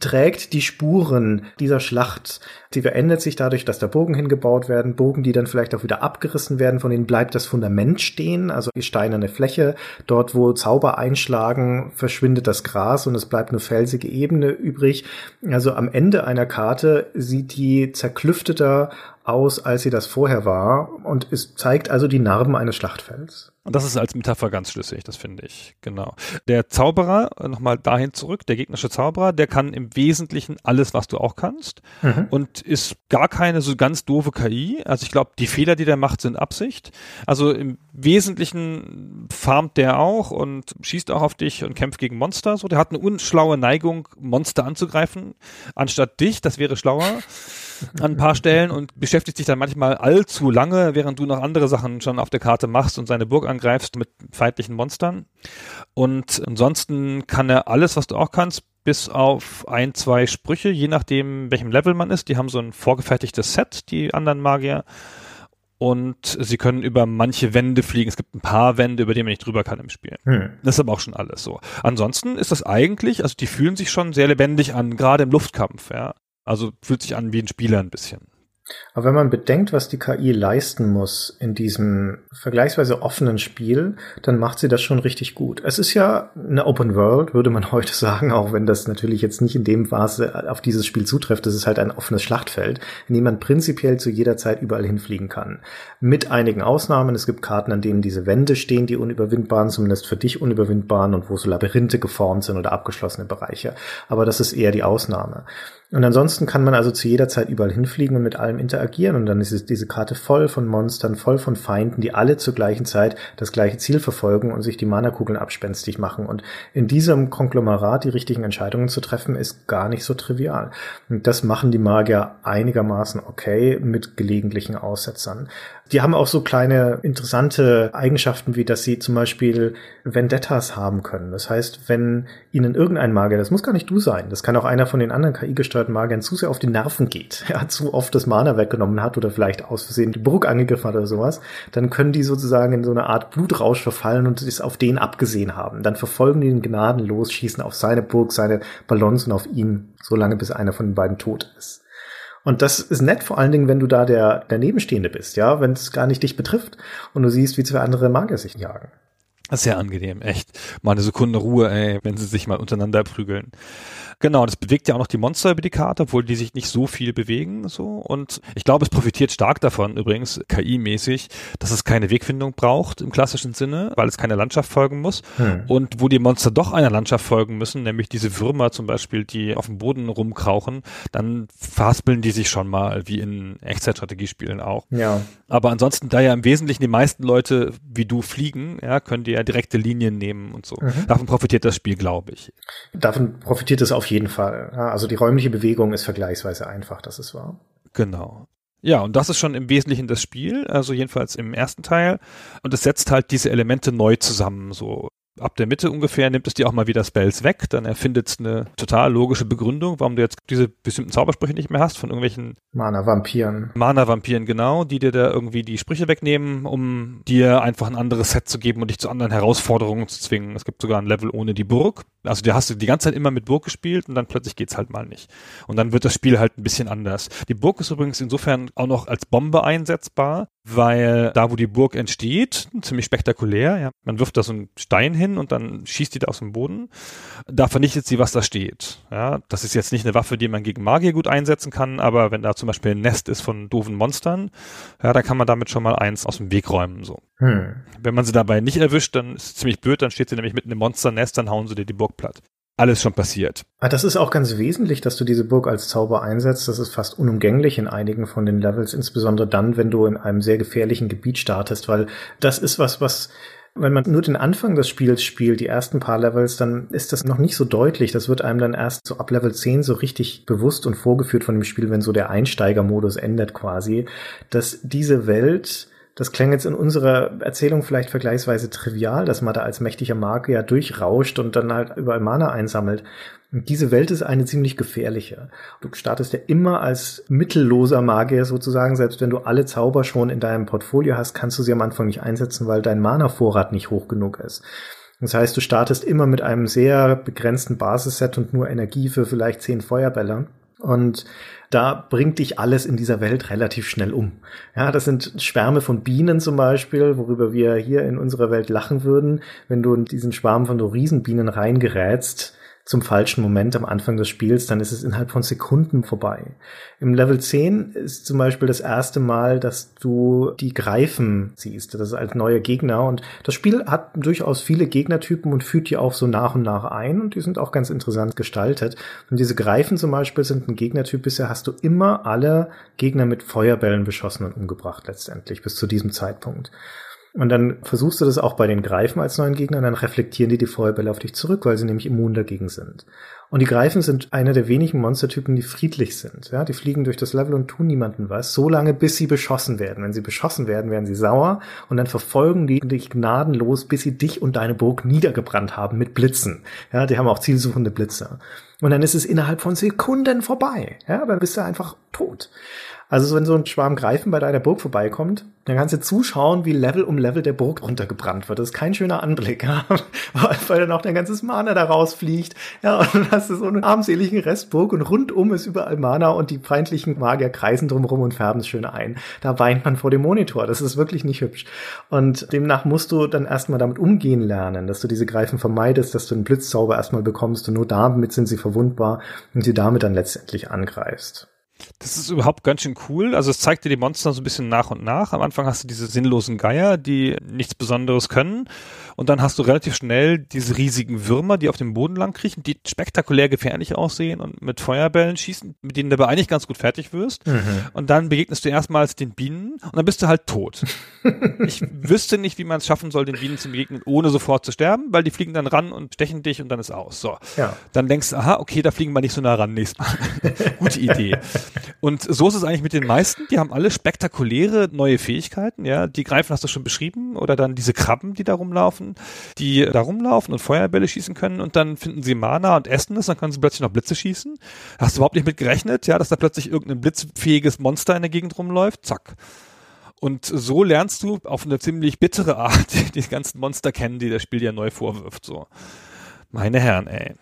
trägt die Spuren dieser Schlacht. Die verändert sich dadurch, dass da Bogen hingebaut werden, Bogen, die dann vielleicht auch wieder abgerissen werden, von denen bleibt das Fundament stehen, also die steinerne Fläche. Dort, wo Zauber einschlagen, verschwindet verschwindet das Gras und es bleibt eine felsige Ebene übrig. Also am Ende einer Karte sieht die zerklüfteter aus, als sie das vorher war. Und es zeigt also die Narben eines Schlachtfelds. Und das ist als Metapher ganz schlüssig, das finde ich, genau. Der Zauberer, nochmal dahin zurück, der gegnerische Zauberer, der kann im Wesentlichen alles, was du auch kannst mhm. und ist gar keine so ganz doofe KI. Also ich glaube, die Fehler, die der macht, sind Absicht. Also im Wesentlichen farmt der auch und schießt auch auf dich und kämpft gegen Monster. So, der hat eine unschlaue Neigung, Monster anzugreifen, anstatt dich, das wäre schlauer an ein paar Stellen und beschäftigt sich dann manchmal allzu lange, während du noch andere Sachen schon auf der Karte machst und seine Burg angreifst mit feindlichen Monstern. Und ansonsten kann er alles, was du auch kannst, bis auf ein, zwei Sprüche, je nachdem, welchem Level man ist. Die haben so ein vorgefertigtes Set, die anderen Magier. Und sie können über manche Wände fliegen. Es gibt ein paar Wände, über die man nicht drüber kann im Spiel. Hm. Das ist aber auch schon alles so. Ansonsten ist das eigentlich, also die fühlen sich schon sehr lebendig an, gerade im Luftkampf, ja. Also fühlt sich an wie ein Spieler ein bisschen. Aber wenn man bedenkt, was die KI leisten muss in diesem vergleichsweise offenen Spiel, dann macht sie das schon richtig gut. Es ist ja eine Open World, würde man heute sagen, auch wenn das natürlich jetzt nicht in dem Maße auf dieses Spiel zutrifft. Es ist halt ein offenes Schlachtfeld, in dem man prinzipiell zu jeder Zeit überall hinfliegen kann. Mit einigen Ausnahmen. Es gibt Karten, an denen diese Wände stehen, die unüberwindbaren, zumindest für dich unüberwindbaren und wo so Labyrinthe geformt sind oder abgeschlossene Bereiche. Aber das ist eher die Ausnahme. Und ansonsten kann man also zu jeder Zeit überall hinfliegen und mit allem interagieren. Und dann ist es diese Karte voll von Monstern, voll von Feinden, die alle zur gleichen Zeit das gleiche Ziel verfolgen und sich die Mana-Kugeln abspenstig machen. Und in diesem Konglomerat die richtigen Entscheidungen zu treffen, ist gar nicht so trivial. Und das machen die Magier einigermaßen okay mit gelegentlichen Aussetzern. Die haben auch so kleine interessante Eigenschaften, wie dass sie zum Beispiel Vendettas haben können. Das heißt, wenn ihnen irgendein Magier, das muss gar nicht du sein, das kann auch einer von den anderen KI-gesteuerten Magiern zu sehr auf die Nerven geht, ja, zu oft das Mana weggenommen hat oder vielleicht aus Versehen die Burg angegriffen hat oder sowas, dann können die sozusagen in so eine Art Blutrausch verfallen und es auf den abgesehen haben. Dann verfolgen die ihn gnadenlos, schießen auf seine Burg, seine Ballons und auf ihn, solange bis einer von den beiden tot ist. Und das ist nett, vor allen Dingen, wenn du da der, der Nebenstehende bist, ja, wenn es gar nicht dich betrifft und du siehst, wie zwei andere Magier sich jagen. Sehr angenehm, echt. Mal eine Sekunde Ruhe, ey, wenn sie sich mal untereinander prügeln. Genau, das bewegt ja auch noch die Monster über die Karte, obwohl die sich nicht so viel bewegen, so. Und ich glaube, es profitiert stark davon, übrigens, KI-mäßig, dass es keine Wegfindung braucht im klassischen Sinne, weil es keine Landschaft folgen muss. Hm. Und wo die Monster doch einer Landschaft folgen müssen, nämlich diese Würmer zum Beispiel, die auf dem Boden rumkrauchen, dann faspeln die sich schon mal, wie in Echtzeitstrategiespielen auch. Ja. Aber ansonsten, da ja im Wesentlichen die meisten Leute wie du fliegen, ja, können die ja direkte Linien nehmen und so. Mhm. Davon profitiert das Spiel, glaube ich. Davon profitiert es auf jeden Fall. Also die räumliche Bewegung ist vergleichsweise einfach, das ist wahr. Genau. Ja, und das ist schon im Wesentlichen das Spiel, also jedenfalls im ersten Teil. Und es setzt halt diese Elemente neu zusammen, so ab der Mitte ungefähr nimmt es dir auch mal wieder Spells weg, dann erfindet es eine total logische Begründung, warum du jetzt diese bestimmten Zaubersprüche nicht mehr hast von irgendwelchen Mana-Vampiren. Mana-Vampiren, genau, die dir da irgendwie die Sprüche wegnehmen, um dir einfach ein anderes Set zu geben und dich zu anderen Herausforderungen zu zwingen. Es gibt sogar ein Level ohne die Burg. Also da hast du die ganze Zeit immer mit Burg gespielt und dann plötzlich geht's halt mal nicht. Und dann wird das Spiel halt ein bisschen anders. Die Burg ist übrigens insofern auch noch als Bombe einsetzbar, weil da, wo die Burg entsteht, ziemlich spektakulär, ja, man wirft da so einen Stein hin und dann schießt die da aus dem Boden, da vernichtet sie, was da steht. Ja, das ist jetzt nicht eine Waffe, die man gegen Magier gut einsetzen kann, aber wenn da zum Beispiel ein Nest ist von doofen Monstern, ja, dann kann man damit schon mal eins aus dem Weg räumen, so. Hm. Wenn man sie dabei nicht erwischt, dann ist es ziemlich blöd, dann steht sie nämlich mitten im Monsternest, dann hauen sie dir die Burg platt alles schon passiert. Ah, das ist auch ganz wesentlich, dass du diese Burg als Zauber einsetzt. Das ist fast unumgänglich in einigen von den Levels, insbesondere dann, wenn du in einem sehr gefährlichen Gebiet startest, weil das ist was, was wenn man nur den Anfang des Spiels spielt, die ersten paar Levels, dann ist das noch nicht so deutlich. Das wird einem dann erst so ab Level 10 so richtig bewusst und vorgeführt von dem Spiel, wenn so der Einsteigermodus endet quasi, dass diese Welt das klang jetzt in unserer Erzählung vielleicht vergleichsweise trivial, dass man da als mächtiger Marke ja durchrauscht und dann halt überall Mana einsammelt. Und diese Welt ist eine ziemlich gefährliche. Du startest ja immer als mittelloser Magier sozusagen, selbst wenn du alle Zauber schon in deinem Portfolio hast, kannst du sie am Anfang nicht einsetzen, weil dein Mana-Vorrat nicht hoch genug ist. Das heißt, du startest immer mit einem sehr begrenzten Basisset und nur Energie für vielleicht zehn Feuerbälle. Und da bringt dich alles in dieser Welt relativ schnell um. Ja, das sind Schwärme von Bienen zum Beispiel, worüber wir hier in unserer Welt lachen würden. Wenn du in diesen Schwarm von so Riesenbienen reingerätst, zum falschen Moment am Anfang des Spiels, dann ist es innerhalb von Sekunden vorbei. Im Level 10 ist zum Beispiel das erste Mal, dass du die Greifen siehst. Das ist als neuer Gegner und das Spiel hat durchaus viele Gegnertypen und führt die auch so nach und nach ein und die sind auch ganz interessant gestaltet. Und diese Greifen zum Beispiel sind ein Gegnertyp. Bisher hast du immer alle Gegner mit Feuerbällen beschossen und umgebracht letztendlich bis zu diesem Zeitpunkt. Und dann versuchst du das auch bei den Greifen als neuen Gegner, dann reflektieren die die Feuerbälle auf dich zurück, weil sie nämlich immun dagegen sind. Und die Greifen sind einer der wenigen Monstertypen, die friedlich sind. Ja, die fliegen durch das Level und tun niemanden was, so lange bis sie beschossen werden. Wenn sie beschossen werden, werden sie sauer und dann verfolgen die dich gnadenlos, bis sie dich und deine Burg niedergebrannt haben mit Blitzen. Ja, die haben auch zielsuchende Blitze. Und dann ist es innerhalb von Sekunden vorbei. Ja, dann bist du einfach tot. Also wenn so ein Schwarm Greifen bei deiner Burg vorbeikommt, dann kannst du zuschauen, wie Level um Level der Burg runtergebrannt wird. Das ist kein schöner Anblick, ja? weil dann auch dein ganzes Mana da rausfliegt. Ja, und dann hast du so einen armseligen Restburg und rundum ist überall Mana und die feindlichen Magier kreisen drumherum und färben es schön ein. Da weint man vor dem Monitor. Das ist wirklich nicht hübsch. Und demnach musst du dann erstmal damit umgehen lernen, dass du diese Greifen vermeidest, dass du einen Blitzzauber erstmal bekommst und nur damit sind sie verwundbar und sie damit dann letztendlich angreifst. Das ist überhaupt ganz schön cool. Also es zeigt dir die Monster so ein bisschen nach und nach. Am Anfang hast du diese sinnlosen Geier, die nichts Besonderes können. Und dann hast du relativ schnell diese riesigen Würmer, die auf dem Boden lang kriechen, die spektakulär gefährlich aussehen und mit Feuerbällen schießen, mit denen du aber eigentlich ganz gut fertig wirst. Mhm. Und dann begegnest du erstmals den Bienen und dann bist du halt tot. ich wüsste nicht, wie man es schaffen soll, den Bienen zu begegnen, ohne sofort zu sterben, weil die fliegen dann ran und stechen dich und dann ist aus. So. Ja. Dann denkst du, aha, okay, da fliegen wir nicht so nah ran nächstes Mal. Gute Idee. Und so ist es eigentlich mit den meisten. Die haben alle spektakuläre neue Fähigkeiten. Ja, die Greifen hast du schon beschrieben oder dann diese Krabben, die da rumlaufen, die da rumlaufen und Feuerbälle schießen können und dann finden sie Mana und essen es, dann können sie plötzlich noch Blitze schießen. Hast du überhaupt nicht mit gerechnet, ja, dass da plötzlich irgendein blitzfähiges Monster in der Gegend rumläuft? Zack. Und so lernst du auf eine ziemlich bittere Art die ganzen Monster kennen, die das Spiel dir neu vorwirft. So, meine Herren, ey.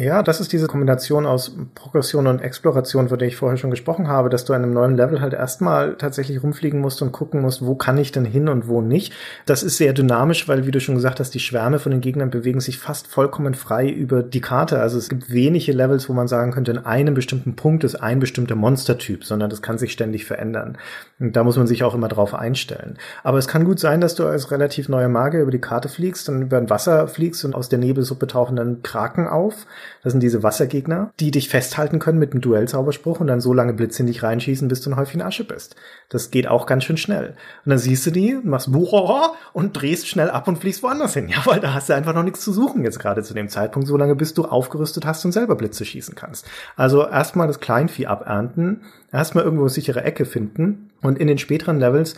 Ja, das ist diese Kombination aus Progression und Exploration, von der ich vorher schon gesprochen habe, dass du an einem neuen Level halt erstmal tatsächlich rumfliegen musst und gucken musst, wo kann ich denn hin und wo nicht. Das ist sehr dynamisch, weil, wie du schon gesagt hast, die Schwärme von den Gegnern bewegen sich fast vollkommen frei über die Karte. Also es gibt wenige Levels, wo man sagen könnte, in einem bestimmten Punkt ist ein bestimmter Monstertyp, sondern das kann sich ständig verändern. Und da muss man sich auch immer drauf einstellen. Aber es kann gut sein, dass du als relativ neuer Magier über die Karte fliegst, dann über ein Wasser fliegst und aus der Nebelsuppe tauchen dann Kraken auf das sind diese Wassergegner, die dich festhalten können mit einem Duellzauberspruch und dann so lange Blitze in dich reinschießen, bis du ein Häufchen Asche bist. Das geht auch ganz schön schnell. Und dann siehst du die, machst Buchhorror und drehst schnell ab und fliegst woanders hin. Ja, weil da hast du einfach noch nichts zu suchen jetzt gerade zu dem Zeitpunkt, so lange bis du aufgerüstet hast und selber Blitze schießen kannst. Also erstmal das Kleinvieh abernten, erstmal irgendwo eine sichere Ecke finden und in den späteren Levels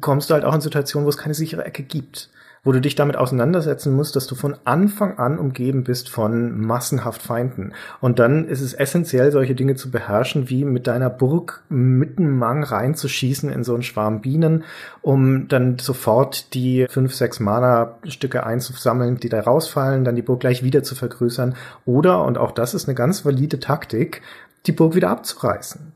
kommst du halt auch in Situationen, wo es keine sichere Ecke gibt wo du dich damit auseinandersetzen musst, dass du von Anfang an umgeben bist von massenhaft Feinden. Und dann ist es essentiell, solche Dinge zu beherrschen, wie mit deiner Burg mitten Mang reinzuschießen in so einen Schwarm Bienen, um dann sofort die fünf, sechs Mana-Stücke einzusammeln, die da rausfallen, dann die Burg gleich wieder zu vergrößern. Oder, und auch das ist eine ganz valide Taktik, die Burg wieder abzureißen.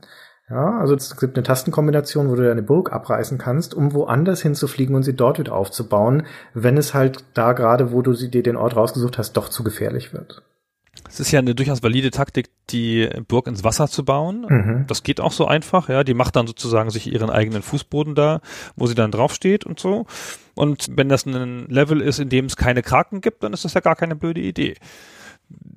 Ja, also es gibt eine Tastenkombination, wo du deine Burg abreißen kannst, um woanders hinzufliegen und sie dort wieder aufzubauen, wenn es halt da gerade, wo du sie dir den Ort rausgesucht hast, doch zu gefährlich wird. Es ist ja eine durchaus valide Taktik, die Burg ins Wasser zu bauen. Mhm. Das geht auch so einfach, ja. Die macht dann sozusagen sich ihren eigenen Fußboden da, wo sie dann draufsteht und so. Und wenn das ein Level ist, in dem es keine Kraken gibt, dann ist das ja gar keine blöde Idee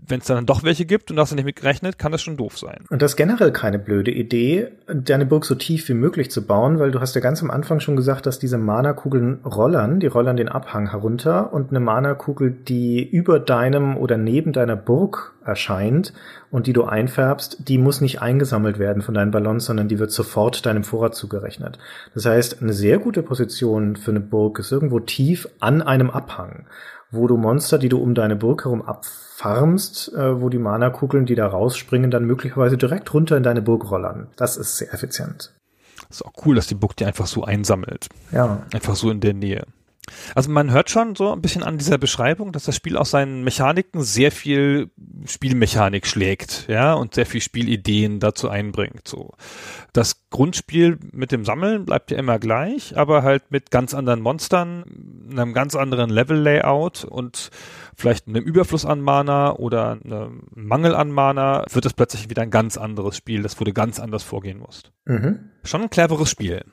wenn es dann doch welche gibt und du hast nicht mit gerechnet, kann das schon doof sein. Und das ist generell keine blöde Idee, deine Burg so tief wie möglich zu bauen, weil du hast ja ganz am Anfang schon gesagt, dass diese Mana-Kugeln rollern, die rollern den Abhang herunter und eine Mana-Kugel, die über deinem oder neben deiner Burg erscheint und die du einfärbst, die muss nicht eingesammelt werden von deinen Ballons, sondern die wird sofort deinem Vorrat zugerechnet. Das heißt, eine sehr gute Position für eine Burg ist irgendwo tief an einem Abhang wo du Monster, die du um deine Burg herum abfarmst, äh, wo die Mana-Kugeln, die da rausspringen, dann möglicherweise direkt runter in deine Burg rollern. Das ist sehr effizient. ist auch cool, dass die Burg die einfach so einsammelt. Ja. Einfach so in der Nähe. Also man hört schon so ein bisschen an dieser Beschreibung, dass das Spiel aus seinen Mechaniken sehr viel Spielmechanik schlägt, ja, und sehr viel Spielideen dazu einbringt, so. Das Grundspiel mit dem Sammeln bleibt ja immer gleich, aber halt mit ganz anderen Monstern, einem ganz anderen Level-Layout und vielleicht einem Überfluss an Mana oder einem Mangel an Mana wird es plötzlich wieder ein ganz anderes Spiel, das wurde ganz anders vorgehen muss. Mhm. Schon ein cleveres Spiel.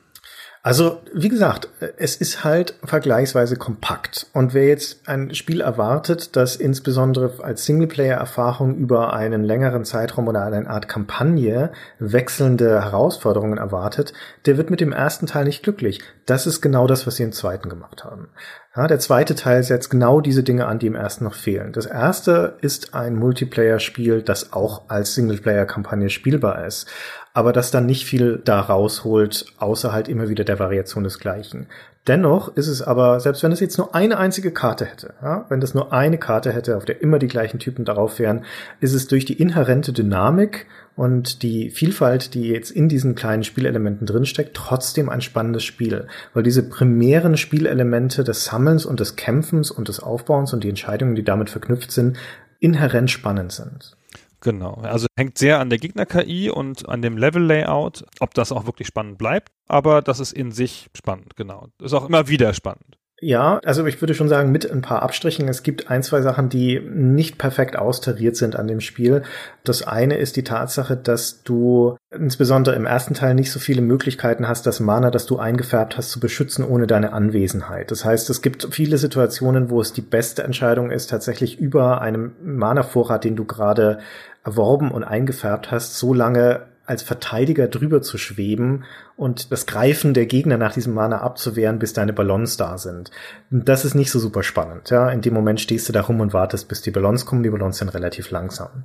Also, wie gesagt, es ist halt vergleichsweise kompakt. Und wer jetzt ein Spiel erwartet, das insbesondere als Singleplayer-Erfahrung über einen längeren Zeitraum oder eine Art Kampagne wechselnde Herausforderungen erwartet, der wird mit dem ersten Teil nicht glücklich. Das ist genau das, was sie im zweiten gemacht haben. Ja, der zweite Teil setzt genau diese Dinge an, die im ersten noch fehlen. Das erste ist ein Multiplayer-Spiel, das auch als Singleplayer-Kampagne spielbar ist aber das dann nicht viel da rausholt, außer halt immer wieder der Variation des Gleichen. Dennoch ist es aber, selbst wenn es jetzt nur eine einzige Karte hätte, ja, wenn das nur eine Karte hätte, auf der immer die gleichen Typen darauf wären, ist es durch die inhärente Dynamik und die Vielfalt, die jetzt in diesen kleinen Spielelementen drinsteckt, trotzdem ein spannendes Spiel. Weil diese primären Spielelemente des Sammelns und des Kämpfens und des Aufbauens und die Entscheidungen, die damit verknüpft sind, inhärent spannend sind. Genau. Also hängt sehr an der Gegner-KI und an dem Level-Layout, ob das auch wirklich spannend bleibt. Aber das ist in sich spannend, genau. Ist auch immer wieder spannend. Ja, also ich würde schon sagen, mit ein paar Abstrichen. Es gibt ein, zwei Sachen, die nicht perfekt austariert sind an dem Spiel. Das eine ist die Tatsache, dass du insbesondere im ersten Teil nicht so viele Möglichkeiten hast, das Mana, das du eingefärbt hast, zu beschützen ohne deine Anwesenheit. Das heißt, es gibt viele Situationen, wo es die beste Entscheidung ist, tatsächlich über einem Mana-Vorrat, den du gerade erworben und eingefärbt hast, so lange als Verteidiger drüber zu schweben und das Greifen der Gegner nach diesem Mana abzuwehren, bis deine Ballons da sind. Das ist nicht so super spannend. Ja, in dem Moment stehst du da rum und wartest, bis die Ballons kommen. Die Ballons sind relativ langsam.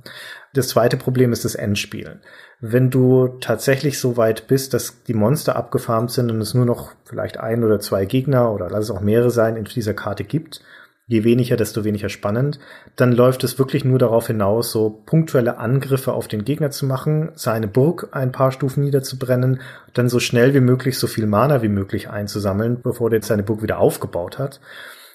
Das zweite Problem ist das Endspiel. Wenn du tatsächlich so weit bist, dass die Monster abgefarmt sind und es nur noch vielleicht ein oder zwei Gegner oder lass es auch mehrere sein in dieser Karte gibt je weniger, desto weniger spannend. Dann läuft es wirklich nur darauf hinaus, so punktuelle Angriffe auf den Gegner zu machen, seine Burg ein paar Stufen niederzubrennen, dann so schnell wie möglich so viel Mana wie möglich einzusammeln, bevor der seine Burg wieder aufgebaut hat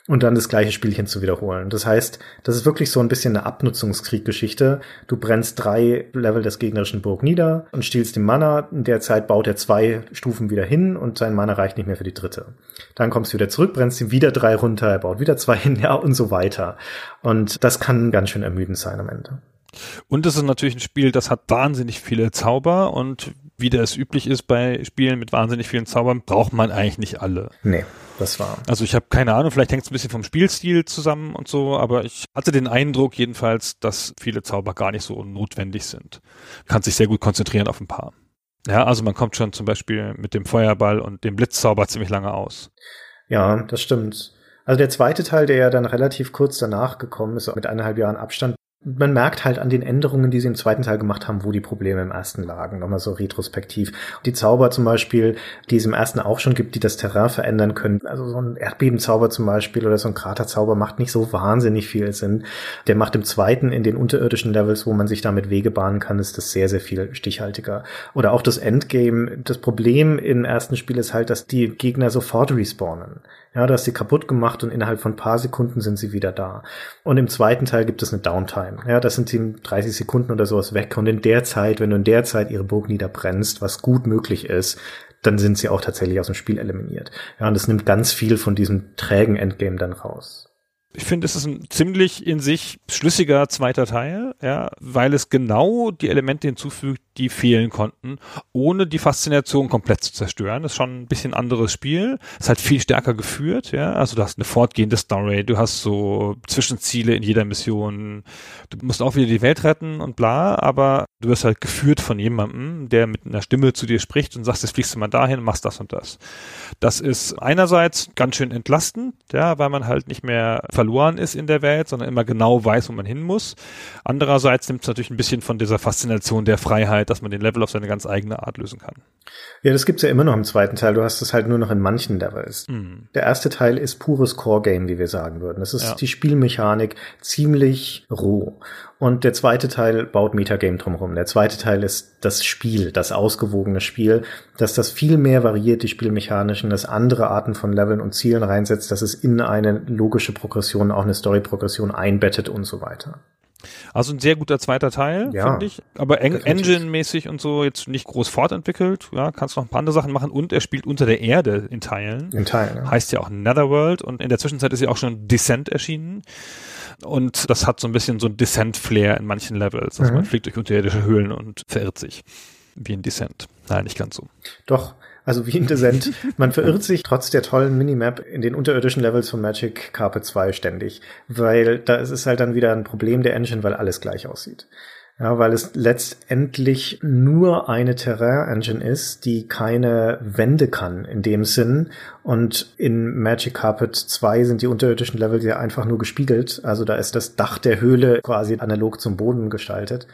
und dann das gleiche Spielchen zu wiederholen. Das heißt, das ist wirklich so ein bisschen eine Abnutzungskrieggeschichte. Du brennst drei Level des gegnerischen Burg nieder und stiehlst den Mana. In der Zeit baut er zwei Stufen wieder hin und sein Mana reicht nicht mehr für die dritte. Dann kommst du wieder zurück, brennst ihm wieder drei runter, er baut wieder zwei hin, ja, und so weiter. Und das kann ganz schön ermüdend sein am Ende. Und es ist natürlich ein Spiel, das hat wahnsinnig viele Zauber und wie das üblich ist bei Spielen mit wahnsinnig vielen Zaubern, braucht man eigentlich nicht alle. Nee. Das war. Also ich habe keine Ahnung, vielleicht hängt es ein bisschen vom Spielstil zusammen und so, aber ich hatte den Eindruck jedenfalls, dass viele Zauber gar nicht so notwendig sind. kann sich sehr gut konzentrieren auf ein paar. Ja, also man kommt schon zum Beispiel mit dem Feuerball und dem Blitzzauber ziemlich lange aus. Ja, das stimmt. Also der zweite Teil, der ja dann relativ kurz danach gekommen ist, mit eineinhalb Jahren Abstand, man merkt halt an den Änderungen, die sie im zweiten Teil gemacht haben, wo die Probleme im ersten lagen, nochmal so retrospektiv. Die Zauber zum Beispiel, die es im ersten auch schon gibt, die das Terrain verändern können. Also so ein Erdbebenzauber zum Beispiel oder so ein Kraterzauber macht nicht so wahnsinnig viel Sinn. Der macht im zweiten in den unterirdischen Levels, wo man sich damit Wege bahnen kann, ist das sehr, sehr viel stichhaltiger. Oder auch das Endgame. Das Problem im ersten Spiel ist halt, dass die Gegner sofort respawnen. Ja, du hast sie kaputt gemacht und innerhalb von paar Sekunden sind sie wieder da. Und im zweiten Teil gibt es eine Downtime. Ja, das sind sie 30 Sekunden oder sowas weg. Und in der Zeit, wenn du in der Zeit ihre Burg niederbrennst, was gut möglich ist, dann sind sie auch tatsächlich aus dem Spiel eliminiert. Ja, und das nimmt ganz viel von diesem trägen Endgame dann raus. Ich finde, es ist ein ziemlich in sich schlüssiger zweiter Teil, ja, weil es genau die Elemente hinzufügt, die fehlen konnten, ohne die Faszination komplett zu zerstören. Das ist schon ein bisschen anderes Spiel. Ist halt viel stärker geführt, ja. Also du hast eine fortgehende Story, du hast so Zwischenziele in jeder Mission. Du musst auch wieder die Welt retten und bla, aber du wirst halt geführt von jemandem, der mit einer Stimme zu dir spricht und sagt, jetzt fliegst du mal dahin machst das und das. Das ist einerseits ganz schön entlastend, ja, weil man halt nicht mehr verloren ist in der Welt, sondern immer genau weiß, wo man hin muss. Andererseits nimmt es natürlich ein bisschen von dieser Faszination der Freiheit Freiheit, dass man den Level auf seine ganz eigene Art lösen kann. Ja, das gibt's ja immer noch im zweiten Teil. Du hast es halt nur noch in manchen Levels. Mhm. Der erste Teil ist pures Core-Game, wie wir sagen würden. Das ist Ja. die Spielmechanik ziemlich roh. Und der zweite Teil baut Metagame drumherum. Der zweite Teil ist das Spiel, das ausgewogene Spiel, dass das viel mehr variiert, die Spielmechanischen, dass andere Arten von Leveln und Zielen reinsetzt, dass es in eine logische Progression, auch eine Story-Progression einbettet und so weiter. Also ein sehr guter zweiter Teil, Ja, finde ich. Aber. Engine-mäßig und so jetzt nicht groß fortentwickelt. Ja, kannst noch ein paar andere Sachen machen. Und er spielt unter der Erde in Teilen. In Teilen. Ja. Heißt ja auch Netherworld. Und in der Zwischenzeit ist ja auch schon Descent erschienen. Und das hat so ein bisschen so ein Descent-Flair in manchen Levels. Also Mhm. man fliegt durch unterirdische Höhlen und verirrt sich. Wie in Descent. Nein, nicht ganz so. Doch, also wie in Descent. Man verirrt sich trotz der tollen Minimap in den unterirdischen Levels von Magic Carpet 2 ständig. Weil da ist es halt dann wieder ein Problem der Engine, weil alles gleich aussieht. Ja, weil es letztendlich nur eine Terrain-Engine ist, die keine Wände kann in dem Sinn. Und in Magic Carpet 2 sind die unterirdischen Level ja einfach nur gespiegelt. Also da ist das Dach der Höhle quasi analog zum Boden gestaltet.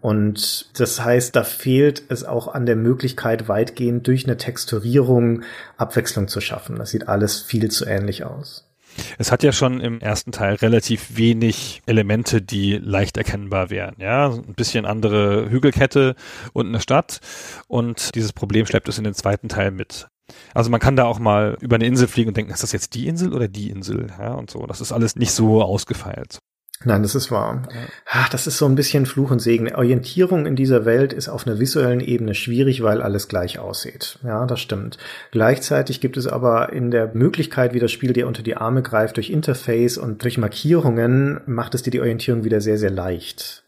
Und das heißt, da fehlt es auch an der Möglichkeit, weitgehend durch eine Texturierung Abwechslung zu schaffen. Das sieht alles viel zu ähnlich aus. Es hat ja schon im ersten Teil relativ wenig Elemente, die leicht erkennbar wären. Ja, ein bisschen andere Hügelkette und eine Stadt. Und dieses Problem schleppt es in den zweiten Teil mit. Also man kann da auch mal über eine Insel fliegen und denken, ist das jetzt die Insel oder die Insel? Ja, und so. Das ist alles nicht so ausgefeilt. Nein, das ist wahr. Ah, Das ist so ein bisschen Fluch und Segen. Orientierung in dieser Welt ist auf einer visuellen Ebene schwierig, weil alles gleich aussieht. Ja, das stimmt. Gleichzeitig gibt es aber in der Möglichkeit, wie das Spiel dir unter die Arme greift, durch Interface und durch Markierungen, macht es dir die Orientierung wieder sehr, sehr leicht.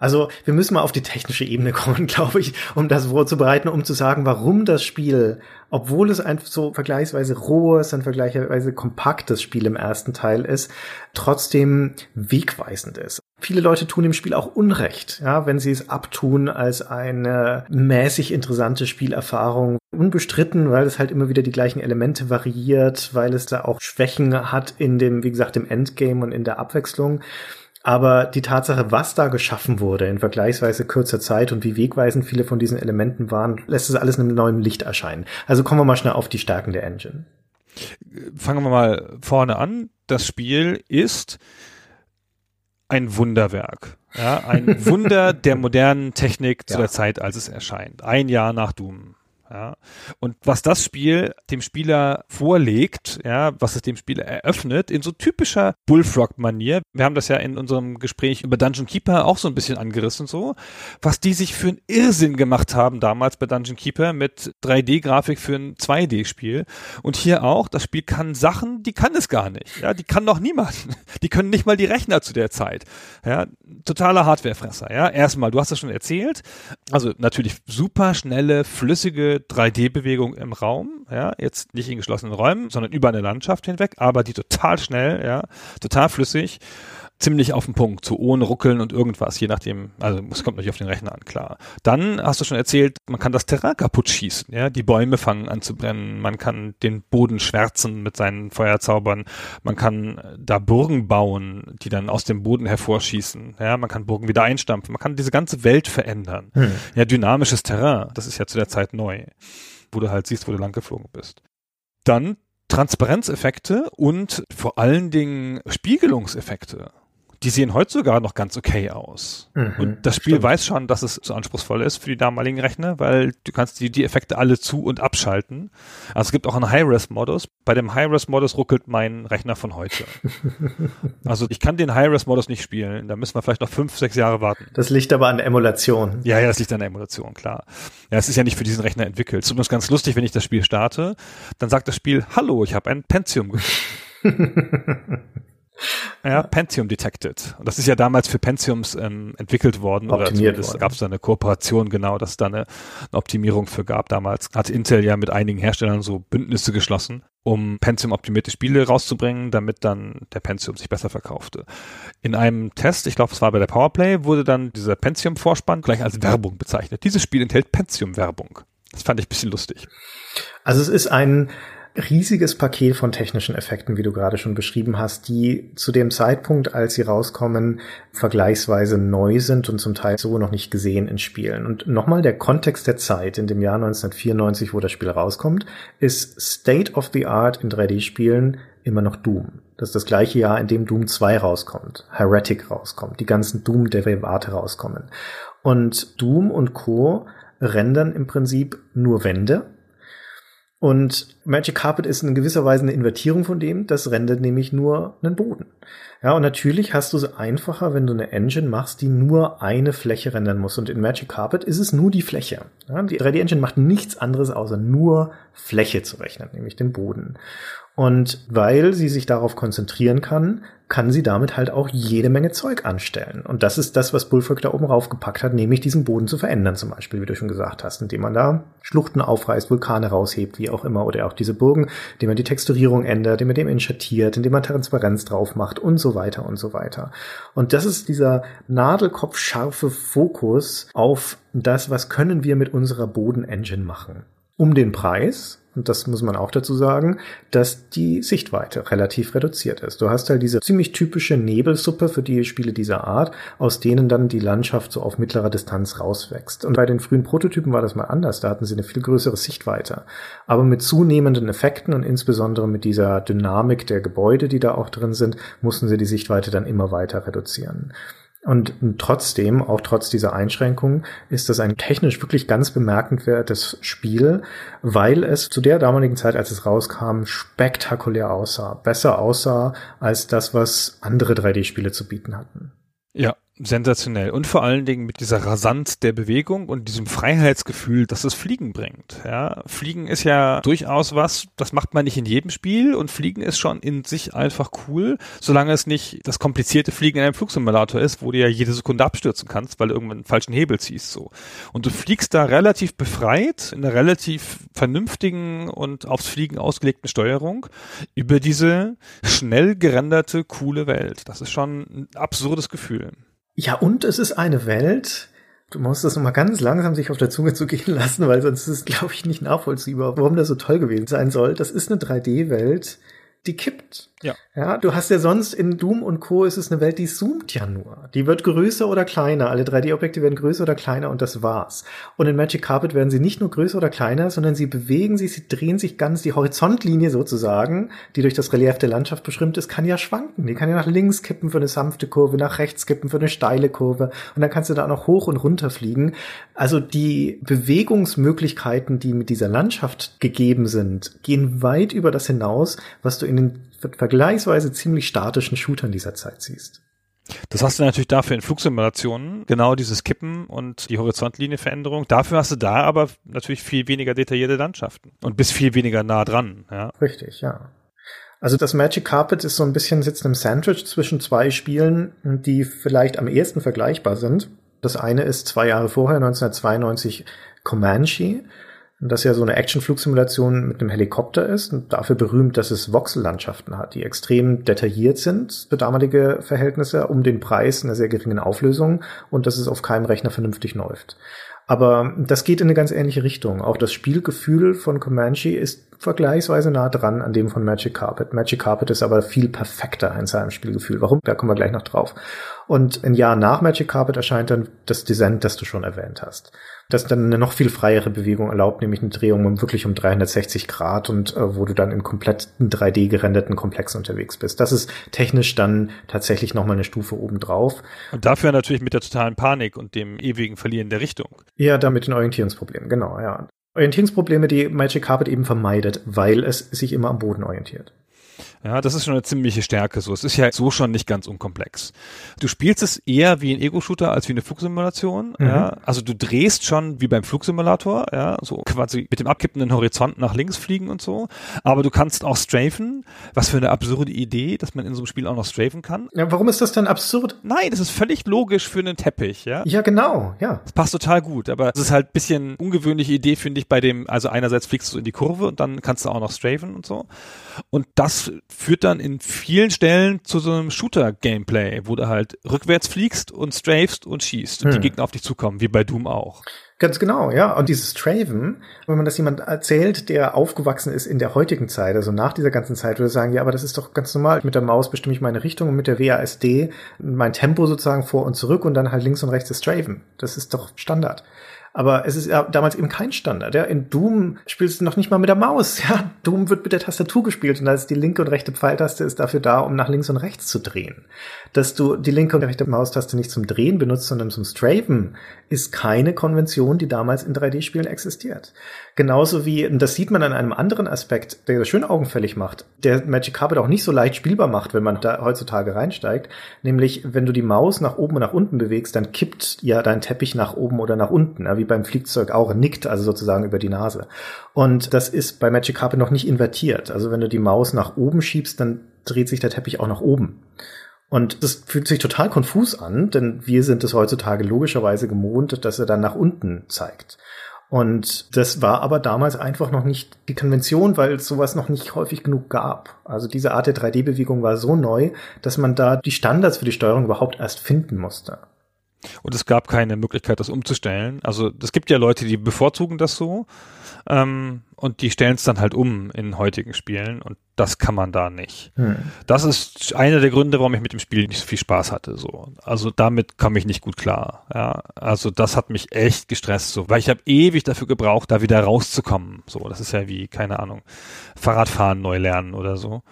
Also wir müssen mal auf die technische Ebene kommen, glaube ich, um das vorzubereiten, um zu sagen, warum das Spiel, obwohl es ein so vergleichsweise rohes, ein vergleichsweise kompaktes Spiel im ersten Teil ist, trotzdem wegweisend ist. Viele Leute tun dem Spiel auch Unrecht, ja, wenn sie es abtun als eine mäßig interessante Spielerfahrung. Unbestritten, weil es halt immer wieder die gleichen Elemente variiert, weil es da auch Schwächen hat in dem, wie gesagt, im Endgame und in der Abwechslung. Aber die Tatsache, was da geschaffen wurde in vergleichsweise kürzer Zeit und wie wegweisend viele von diesen Elementen waren, lässt es alles in einem neuen Licht erscheinen. Also kommen wir mal schnell auf die Stärken der Engine. Fangen wir mal vorne an. Das Spiel ist ein Wunderwerk. Ja, ein Wunder der modernen Technik zu Ja. der Zeit, als es erscheint. Ein Jahr nach Doom. Ja. Und was das Spiel dem Spieler vorlegt, ja, was es dem Spieler eröffnet, in so typischer Bullfrog-Manier. Wir haben das ja in unserem Gespräch über Dungeon Keeper auch so ein bisschen angerissen, so, was die sich für einen Irrsinn gemacht haben damals bei Dungeon Keeper mit 3D-Grafik für ein 2D-Spiel. Und hier auch, das Spiel kann Sachen, die kann es gar nicht. Ja, die kann noch niemand. Die können nicht mal die Rechner zu der Zeit. Ja, totaler Hardwarefresser. Ja, erstmal, du hast das schon erzählt. Also natürlich super schnelle, flüssige 3D-Bewegung im Raum. Ja, jetzt nicht in geschlossenen Räumen, sondern über eine Landschaft hinweg, aber die total schnell, ja, total flüssig ziemlich auf den Punkt, so ohne Ruckeln und irgendwas, je nachdem, also es kommt natürlich auf den Rechner an, klar. Dann hast du schon erzählt, man kann das Terrain kaputt schießen, ja, die Bäume fangen an zu brennen, man kann den Boden schwärzen mit seinen Feuerzaubern, man kann da Burgen bauen, die dann aus dem Boden hervorschießen, ja, man kann Burgen wieder einstampfen, man kann diese ganze Welt verändern. Hm. Ja, dynamisches Terrain, das ist ja zu der Zeit neu, wo du halt siehst, wo du lang geflogen bist. Dann Transparenzeffekte und vor allen Dingen Spiegelungseffekte. Die sehen heute sogar noch ganz okay aus. Mhm, und das Spiel stimmt. weiß schon, dass es so anspruchsvoll ist für die damaligen Rechner, weil du kannst die, die Effekte alle zu- und abschalten. Also es gibt auch einen High-Res-Modus. Bei dem High-Res-Modus ruckelt mein Rechner von heute. also ich kann den High-Res-Modus nicht spielen. Da müssen wir vielleicht noch fünf, sechs Jahre warten. Das liegt aber an der Emulation. Ja, ja, das liegt an der Emulation, klar. Ja, es ist ja nicht für diesen Rechner entwickelt. Es ist übrigens ganz lustig, wenn ich das Spiel starte, dann sagt das Spiel, hallo, ich habe ein Pentium gefunden. Ja, Pentium detected. Und das ist ja damals für Pentiums ähm, entwickelt worden. Optimiert oder worden. gab es da eine Kooperation, genau, dass es da eine, eine Optimierung für gab. Damals hat Intel ja mit einigen Herstellern so Bündnisse geschlossen, um Pentium-optimierte Spiele rauszubringen, damit dann der Pentium sich besser verkaufte. In einem Test, ich glaube, es war bei der Powerplay, wurde dann dieser Pentium-Vorspann gleich als Werbung bezeichnet. Dieses Spiel enthält Pentium-Werbung. Das fand ich ein bisschen lustig. Also es ist ein riesiges Paket von technischen Effekten, wie du gerade schon beschrieben hast, die zu dem Zeitpunkt, als sie rauskommen, vergleichsweise neu sind und zum Teil so noch nicht gesehen in Spielen. Und nochmal der Kontext der Zeit in dem Jahr 1994, wo das Spiel rauskommt, ist State of the Art in 3D-Spielen immer noch Doom. Das ist das gleiche Jahr, in dem Doom 2 rauskommt, Heretic rauskommt, die ganzen Doom-Derivate rauskommen. Und Doom und Co. rendern im Prinzip nur Wände, und Magic Carpet ist in gewisser Weise eine Invertierung von dem. Das rendert nämlich nur einen Boden. Ja, und natürlich hast du es einfacher, wenn du eine Engine machst, die nur eine Fläche rendern muss. Und in Magic Carpet ist es nur die Fläche. Ja, die 3D Engine macht nichts anderes, außer nur Fläche zu rechnen, nämlich den Boden. Und weil sie sich darauf konzentrieren kann, kann sie damit halt auch jede Menge Zeug anstellen. Und das ist das, was Bullfrog da oben raufgepackt hat, nämlich diesen Boden zu verändern, zum Beispiel, wie du schon gesagt hast, indem man da Schluchten aufreißt, Vulkane raushebt, wie auch immer, oder auch diese Burgen, indem man die Texturierung ändert, indem man dem inschattiert, indem man Transparenz drauf macht und so weiter und so weiter. Und das ist dieser nadelkopfscharfe Fokus auf das, was können wir mit unserer Boden-Engine machen. Um den Preis, und das muss man auch dazu sagen, dass die Sichtweite relativ reduziert ist. Du hast halt diese ziemlich typische Nebelsuppe für die Spiele dieser Art, aus denen dann die Landschaft so auf mittlerer Distanz rauswächst. Und bei den frühen Prototypen war das mal anders, da hatten sie eine viel größere Sichtweite. Aber mit zunehmenden Effekten und insbesondere mit dieser Dynamik der Gebäude, die da auch drin sind, mussten sie die Sichtweite dann immer weiter reduzieren. Und trotzdem, auch trotz dieser Einschränkungen, ist das ein technisch wirklich ganz bemerkenswertes Spiel, weil es zu der damaligen Zeit, als es rauskam, spektakulär aussah. Besser aussah als das, was andere 3D-Spiele zu bieten hatten. Ja, sensationell. Und vor allen Dingen mit dieser Rasanz der Bewegung und diesem Freiheitsgefühl, das das Fliegen bringt. Ja, Fliegen ist ja durchaus was, das macht man nicht in jedem Spiel und Fliegen ist schon in sich einfach cool, solange es nicht das komplizierte Fliegen in einem Flugsimulator ist, wo du ja jede Sekunde abstürzen kannst, weil du irgendwann einen falschen Hebel ziehst, so. Und du fliegst da relativ befreit, in einer relativ vernünftigen und aufs Fliegen ausgelegten Steuerung über diese schnell gerenderte, coole Welt. Das ist schon ein absurdes Gefühl. Ja, und es ist eine Welt, du musst das nochmal ganz langsam sich auf der Zunge zu gehen lassen, weil sonst ist es, glaube ich, nicht nachvollziehbar, warum das so toll gewesen sein soll. Das ist eine 3D-Welt, die kippt. Ja. Ja, du hast ja sonst in Doom und Co. ist es eine Welt, die zoomt ja nur. Die wird größer oder kleiner. Alle 3D-Objekte werden größer oder kleiner und das war's. Und in Magic Carpet werden sie nicht nur größer oder kleiner, sondern sie bewegen sich, sie drehen sich ganz, die Horizontlinie sozusagen, die durch das Relief der Landschaft bestimmt ist, kann ja schwanken. Die kann ja nach links kippen für eine sanfte Kurve, nach rechts kippen für eine steile Kurve und dann kannst du da auch noch hoch und runter fliegen. Also die Bewegungsmöglichkeiten, die mit dieser Landschaft gegeben sind, gehen weit über das hinaus, was du in den vergleichsweise ziemlich statischen Shootern dieser Zeit siehst. Das hast du natürlich dafür in Flugsimulationen, genau dieses Kippen und die Horizontlinienveränderung. Dafür hast du da aber natürlich viel weniger detaillierte Landschaften und bist viel weniger nah dran. Ja. Richtig, ja. Also das Magic Carpet ist so ein bisschen sitzt im Sandwich zwischen zwei Spielen, die vielleicht am ehesten vergleichbar sind. Das eine ist zwei Jahre vorher, 1992, Comanche das ja so eine Actionflugsimulation mit einem Helikopter ist und dafür berühmt, dass es Voxellandschaften hat, die extrem detailliert sind für damalige Verhältnisse, um den Preis einer sehr geringen Auflösung und dass es auf keinem Rechner vernünftig läuft. Aber das geht in eine ganz ähnliche Richtung. Auch das Spielgefühl von Comanche ist vergleichsweise nah dran an dem von Magic Carpet. Magic Carpet ist aber viel perfekter in seinem Spielgefühl. Warum? Da kommen wir gleich noch drauf. Und ein Jahr nach Magic Carpet erscheint dann das Descent, das du schon erwähnt hast das dann eine noch viel freiere Bewegung erlaubt, nämlich eine Drehung um wirklich um 360 Grad und äh, wo du dann in komplett 3D gerenderten Komplex unterwegs bist. Das ist technisch dann tatsächlich nochmal eine Stufe obendrauf. Und dafür natürlich mit der totalen Panik und dem ewigen Verlieren der Richtung. Ja, da mit den Orientierungsproblemen, genau, ja. Orientierungsprobleme, die Magic Carpet eben vermeidet, weil es sich immer am Boden orientiert. Ja, das ist schon eine ziemliche Stärke so. Es ist ja so schon nicht ganz unkomplex. Du spielst es eher wie ein Ego-Shooter als wie eine Flugsimulation. Mhm. Ja, also du drehst schon wie beim Flugsimulator, ja, so quasi mit dem abkippenden Horizont nach links fliegen und so. Aber du kannst auch strafen. Was für eine absurde Idee, dass man in so einem Spiel auch noch strafen kann. Ja, warum ist das denn absurd? Nein, das ist völlig logisch für einen Teppich, ja. Ja, genau, ja. Das passt total gut. Aber es ist halt ein bisschen ungewöhnliche Idee, finde ich, bei dem, also einerseits fliegst du in die Kurve und dann kannst du auch noch strafen und so. Und das führt dann in vielen Stellen zu so einem Shooter-Gameplay, wo du halt rückwärts fliegst und strafst und schießt und Hm. die Gegner auf dich zukommen, wie bei Doom auch. Ganz genau, ja. Und dieses Straven, wenn man das jemand erzählt, der aufgewachsen ist in der heutigen Zeit, also nach dieser ganzen Zeit, würde sagen, ja, aber das ist doch ganz normal. Mit der Maus bestimme ich meine Richtung und mit der WASD mein Tempo sozusagen vor und zurück und dann halt links und rechts das Straven. Das ist doch Standard. Aber es ist ja damals eben kein Standard. Ja. In Doom spielst du noch nicht mal mit der Maus. Ja. Doom wird mit der Tastatur gespielt und da ist die linke und rechte Pfeiltaste ist dafür da, um nach links und rechts zu drehen. Dass du die linke und rechte Maustaste nicht zum Drehen benutzt, sondern zum Straven, ist keine Konvention, die damals in 3D-Spielen existiert. Genauso wie, und das sieht man an einem anderen Aspekt, der das schön augenfällig macht, der Magic Carpet auch nicht so leicht spielbar macht, wenn man da heutzutage reinsteigt. Nämlich, wenn du die Maus nach oben und nach unten bewegst, dann kippt ja dein Teppich nach oben oder nach unten, ja, wie beim Fliegzeug auch, nickt also sozusagen über die Nase. Und das ist bei Magic Carpet noch nicht invertiert. Also wenn du die Maus nach oben schiebst, dann dreht sich der Teppich auch nach oben. Und das fühlt sich total konfus an, denn wir sind es heutzutage logischerweise gewohnt, dass er dann nach unten zeigt. Und das war aber damals einfach noch nicht die Konvention, weil es sowas noch nicht häufig genug gab. Also diese Art der 3D-Bewegung war so neu, dass man da die Standards für die Steuerung überhaupt erst finden musste. Und es gab keine Möglichkeit, das umzustellen. Also es gibt ja Leute, die bevorzugen das so ähm, und die stellen es dann halt um in heutigen Spielen und das kann man da nicht. Hm. Das ist einer der Gründe, warum ich mit dem Spiel nicht so viel Spaß hatte. So, also damit kam ich nicht gut klar. Ja, also das hat mich echt gestresst, so, weil ich habe ewig dafür gebraucht, da wieder rauszukommen. So, das ist ja wie keine Ahnung, Fahrradfahren neu lernen oder so.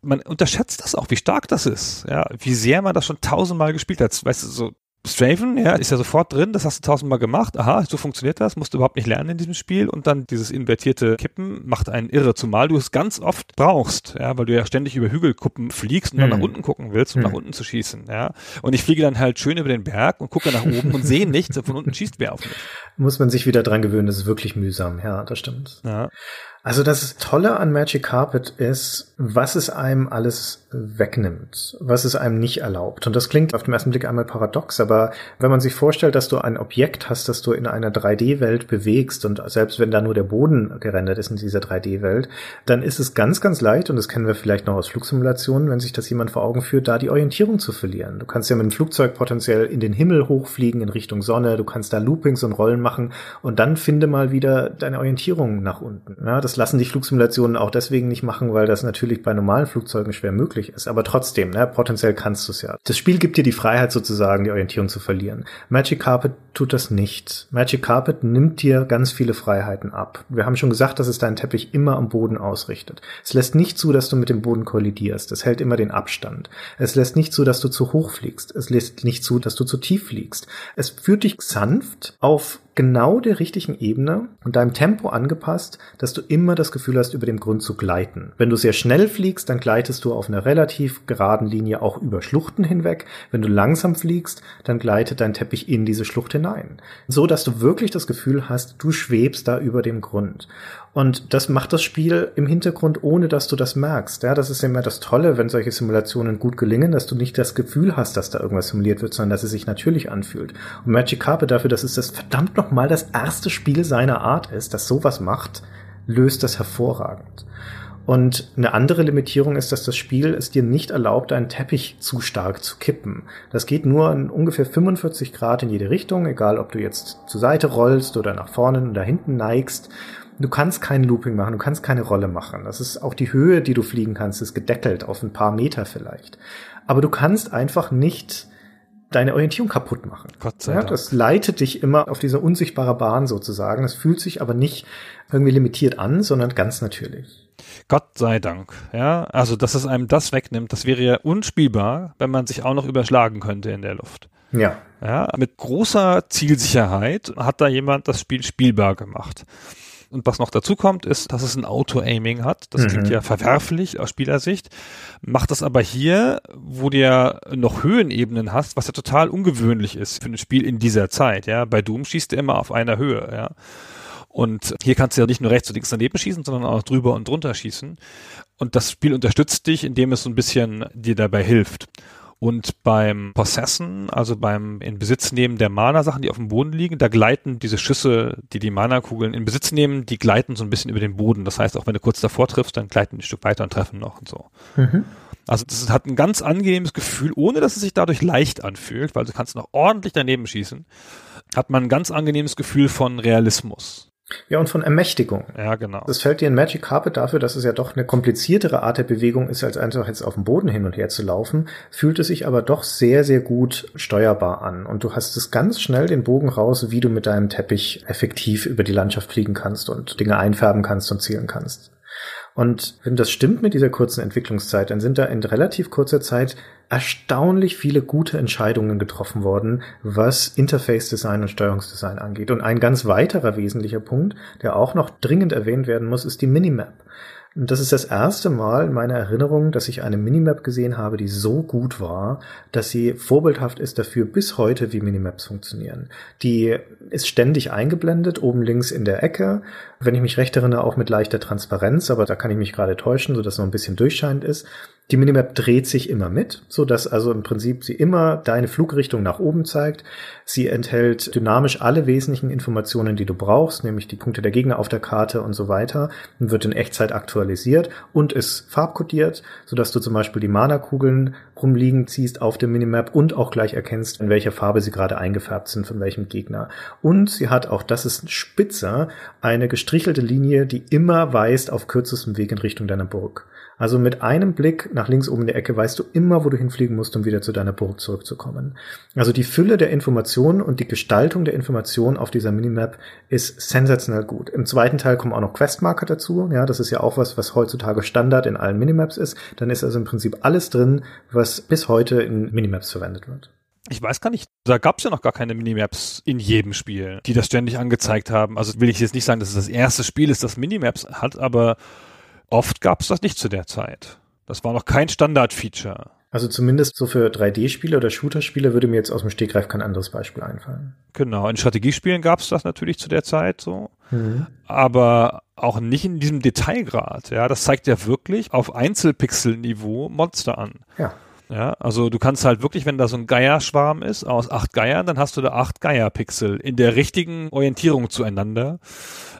Man unterschätzt das auch, wie stark das ist. Ja, wie sehr man das schon tausendmal gespielt hat. Weißt du, so Straven, ja, ist ja sofort drin, das hast du tausendmal gemacht, aha, so funktioniert das, musst du überhaupt nicht lernen in diesem Spiel und dann dieses invertierte Kippen macht einen irre, zumal du es ganz oft brauchst, ja, weil du ja ständig über Hügelkuppen fliegst und dann Hm. nach unten gucken willst, um Hm. nach unten zu schießen, ja, und ich fliege dann halt schön über den Berg und gucke nach oben und sehe nichts und von unten schießt wer auf mich, Muss man sich wieder dran gewöhnen, das ist wirklich mühsam. Ja, das stimmt. ja. Also das Tolle an Magic Carpet ist, was es einem alles wegnimmt, was es einem nicht erlaubt. Und das klingt auf den ersten Blick einmal paradox, aber wenn man sich vorstellt, dass du ein Objekt hast, das du in einer 3D-Welt bewegst und selbst wenn da nur der Boden gerendert ist in dieser 3D-Welt, dann ist es ganz, ganz leicht, und das kennen wir vielleicht noch aus Flugsimulationen, wenn sich das jemand vor Augen führt, da die Orientierung zu verlieren. Du kannst ja mit dem Flugzeug potenziell in den Himmel hochfliegen in Richtung Sonne, du kannst da Loopings und Rollen machen und dann finde mal wieder deine Orientierung nach unten. Ja, das lassen die Flugsimulationen auch deswegen nicht machen, weil das natürlich bei normalen Flugzeugen schwer möglich ist. Aber trotzdem, ne, potenziell kannst du es ja. Das Spiel gibt dir die Freiheit sozusagen, die Orientierung zu verlieren. Magic Carpet tut das nicht. Magic Carpet nimmt dir ganz viele Freiheiten ab. Wir haben schon gesagt, dass es deinen Teppich immer am Boden ausrichtet. Es lässt nicht zu, dass du mit dem Boden kollidierst. Es hält immer den Abstand. Es lässt nicht zu, dass du zu hoch fliegst. Es lässt nicht zu, dass du zu tief fliegst. Es führt dich sanft auf genau der richtigen Ebene und deinem Tempo angepasst, dass du immer das Gefühl hast, über dem Grund zu gleiten. Wenn du sehr schnell fliegst, dann gleitest du auf einer relativ geraden Linie auch über Schluchten hinweg. Wenn du langsam fliegst, dann gleitet dein Teppich in diese Schlucht hinein. So dass du wirklich das Gefühl hast, du schwebst da über dem Grund. Und das macht das Spiel im Hintergrund, ohne dass du das merkst. Ja, das ist immer das Tolle, wenn solche Simulationen gut gelingen, dass du nicht das Gefühl hast, dass da irgendwas simuliert wird, sondern dass es sich natürlich anfühlt. Und Magic Carpet dafür, dass es das verdammt nochmal das erste Spiel seiner Art ist, das sowas macht, löst das hervorragend. Und eine andere Limitierung ist, dass das Spiel es dir nicht erlaubt, einen Teppich zu stark zu kippen. Das geht nur in ungefähr 45 Grad in jede Richtung, egal ob du jetzt zur Seite rollst oder nach vorne oder hinten neigst. Du kannst kein Looping machen, du kannst keine Rolle machen. Das ist auch die Höhe, die du fliegen kannst, ist gedeckelt auf ein paar Meter vielleicht. Aber du kannst einfach nicht deine Orientierung kaputt machen. Gott sei Ja, Dank. das leitet dich immer auf diese unsichtbare Bahn sozusagen. Das fühlt sich aber nicht irgendwie limitiert an, sondern ganz natürlich. Gott sei Dank. Ja, also dass es einem das wegnimmt, das wäre ja unspielbar, wenn man sich auch noch überschlagen könnte in der Luft. Ja. Ja, mit großer Zielsicherheit hat da jemand das Spiel spielbar gemacht. Und was noch dazu kommt, ist, dass es ein Auto-Aiming hat. Das Mhm. klingt ja verwerflich aus Spielersicht. Macht das aber hier, wo du ja noch Höhenebenen hast, was ja total ungewöhnlich ist für ein Spiel in dieser Zeit. Ja, bei Doom schießt du immer auf einer Höhe. Ja. Und hier kannst du ja nicht nur rechts und links daneben schießen, sondern auch drüber und drunter schießen. Und das Spiel unterstützt dich, indem es so ein bisschen dir dabei hilft. Und beim Possessen, also beim in Besitz nehmen der Mana-Sachen, die auf dem Boden liegen, da gleiten diese Schüsse, die die Mana-Kugeln in Besitz nehmen, die gleiten so ein bisschen über den Boden. Das heißt, auch wenn du kurz davor triffst, dann gleiten die ein Stück weiter und treffen noch und so. Mhm. Also das hat ein ganz angenehmes Gefühl, ohne dass es sich dadurch leicht anfühlt, weil du kannst noch ordentlich daneben schießen, hat man ein ganz angenehmes Gefühl von Realismus. Ja, und von Ermächtigung. Ja, genau. Das fällt dir in Magic Carpet dafür, dass es ja doch eine kompliziertere Art der Bewegung ist, als einfach jetzt auf dem Boden hin und her zu laufen, fühlt es sich aber doch sehr, sehr gut steuerbar an. Und du hast es ganz schnell den Bogen raus, wie du mit deinem Teppich effektiv über die Landschaft fliegen kannst und Dinge einfärben kannst und zielen kannst. Und wenn das stimmt mit dieser kurzen Entwicklungszeit, dann sind da in relativ kurzer Zeit erstaunlich viele gute Entscheidungen getroffen worden, was Interface-Design und Steuerungsdesign angeht. Und ein ganz weiterer wesentlicher Punkt, der auch noch dringend erwähnt werden muss, ist die Minimap. Und das ist das erste Mal in meiner Erinnerung, dass ich eine Minimap gesehen habe, die so gut war, dass sie vorbildhaft ist dafür bis heute, wie Minimaps funktionieren. Die ist ständig eingeblendet, oben links in der Ecke. Wenn ich mich recht erinnere, auch mit leichter Transparenz, aber da kann ich mich gerade täuschen, so dass noch ein bisschen durchscheinend ist. Die Minimap dreht sich immer mit, so dass also im Prinzip sie immer deine Flugrichtung nach oben zeigt. Sie enthält dynamisch alle wesentlichen Informationen, die du brauchst, nämlich die Punkte der Gegner auf der Karte und so weiter und wird in Echtzeit aktualisiert und ist farbkodiert, so dass du zum Beispiel die Mana-Kugeln rumliegen ziehst auf der Minimap und auch gleich erkennst, in welcher Farbe sie gerade eingefärbt sind von welchem Gegner. Und sie hat auch, das ist spitzer, eine gestrichelte Linie, die immer weist auf kürzestem Weg in Richtung deiner Burg. Also mit einem Blick nach links oben in der Ecke weißt du immer, wo du hinfliegen musst, um wieder zu deiner Burg zurückzukommen. Also die Fülle der Informationen und die Gestaltung der Informationen auf dieser Minimap ist sensationell gut. Im zweiten Teil kommen auch noch Questmarker dazu. Ja, das ist ja auch was, was heutzutage Standard in allen Minimaps ist. Dann ist also im Prinzip alles drin, was bis heute in Minimaps verwendet wird. Ich weiß gar nicht, da gab es ja noch gar keine Minimaps in jedem Spiel, die das ständig angezeigt haben. Also will ich jetzt nicht sagen, dass es das erste Spiel ist, das Minimaps hat, aber Oft gab es das nicht zu der Zeit. Das war noch kein Standard-Feature. Also zumindest so für 3D-Spiele oder Shooter-Spiele würde mir jetzt aus dem Stegreif kein anderes Beispiel einfallen. Genau, in Strategiespielen gab es das natürlich zu der Zeit so, mhm. aber auch nicht in diesem Detailgrad. Ja, das zeigt ja wirklich auf Einzelpixel-Niveau Monster an. Ja. Ja, also du kannst halt wirklich, wenn da so ein Geierschwarm ist aus acht Geiern, dann hast du da acht Geierpixel in der richtigen Orientierung zueinander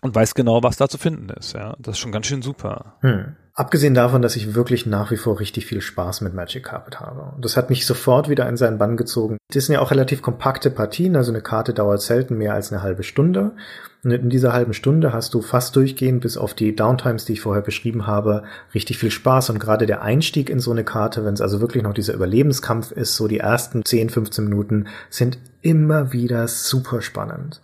und weißt genau, was da zu finden ist. Ja, das ist schon ganz schön super. Hm. Abgesehen davon, dass ich wirklich nach wie vor richtig viel Spaß mit Magic Carpet habe. Und das hat mich sofort wieder in seinen Bann gezogen. Das sind ja auch relativ kompakte Partien, also eine Karte dauert selten mehr als eine halbe Stunde. Und in dieser halben Stunde hast du fast durchgehend, bis auf die Downtimes, die ich vorher beschrieben habe, richtig viel Spaß. Und gerade der Einstieg in so eine Karte, wenn es also wirklich noch dieser Überlebenskampf ist, so die ersten 10, 15 Minuten, sind immer wieder super spannend.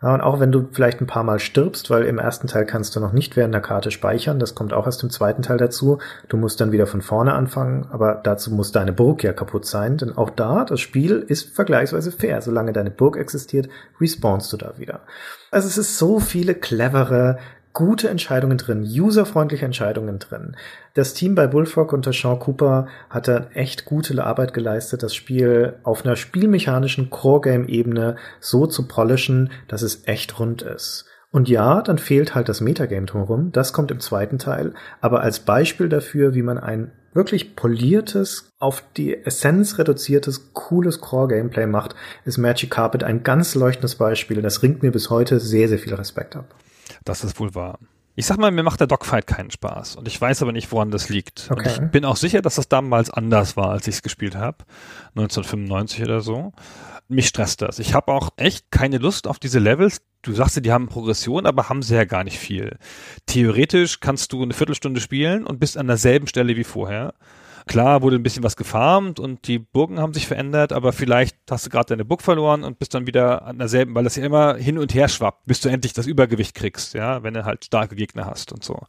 Und auch wenn du vielleicht ein paar Mal stirbst, weil im ersten Teil kannst du noch nicht während der Karte speichern, das kommt auch erst im zweiten Teil dazu. Du musst dann wieder von vorne anfangen, aber dazu muss deine Burg ja kaputt sein, denn auch da, das Spiel ist vergleichsweise fair. Solange deine Burg existiert, respawnst du da wieder. Also es ist so viele clevere gute Entscheidungen drin, userfreundliche Entscheidungen drin. Das Team bei Bullfrog unter Sean Cooper hat da echt gute Arbeit geleistet, das Spiel auf einer spielmechanischen Core-Game-Ebene so zu polischen, dass es echt rund ist. Und ja, dann fehlt halt das Metagame drumherum, das kommt im zweiten Teil, aber als Beispiel dafür, wie man ein wirklich poliertes, auf die Essenz reduziertes, cooles Core-Gameplay macht, ist Magic Carpet ein ganz leuchtendes Beispiel. Das ringt mir bis heute sehr, sehr viel Respekt ab. Das ist wohl wahr. Ich sag mal, mir macht der Dogfight keinen Spaß. Und ich weiß aber nicht, woran das liegt. Okay. Und ich bin auch sicher, dass das damals anders war, als ich es gespielt habe. 1995 oder so. Mich stresst das. Ich habe auch echt keine Lust auf diese Levels. Du sagst ja, die haben Progression, aber haben sie ja gar nicht viel. Theoretisch kannst du eine Viertelstunde spielen und bist an derselben Stelle wie vorher. Klar wurde ein bisschen was gefarmt und die Burgen haben sich verändert, aber vielleicht hast du gerade deine Burg verloren und bist dann wieder an derselben, weil das ja immer hin und her schwappt, bis du endlich das Übergewicht kriegst, ja, wenn du halt starke Gegner hast und so.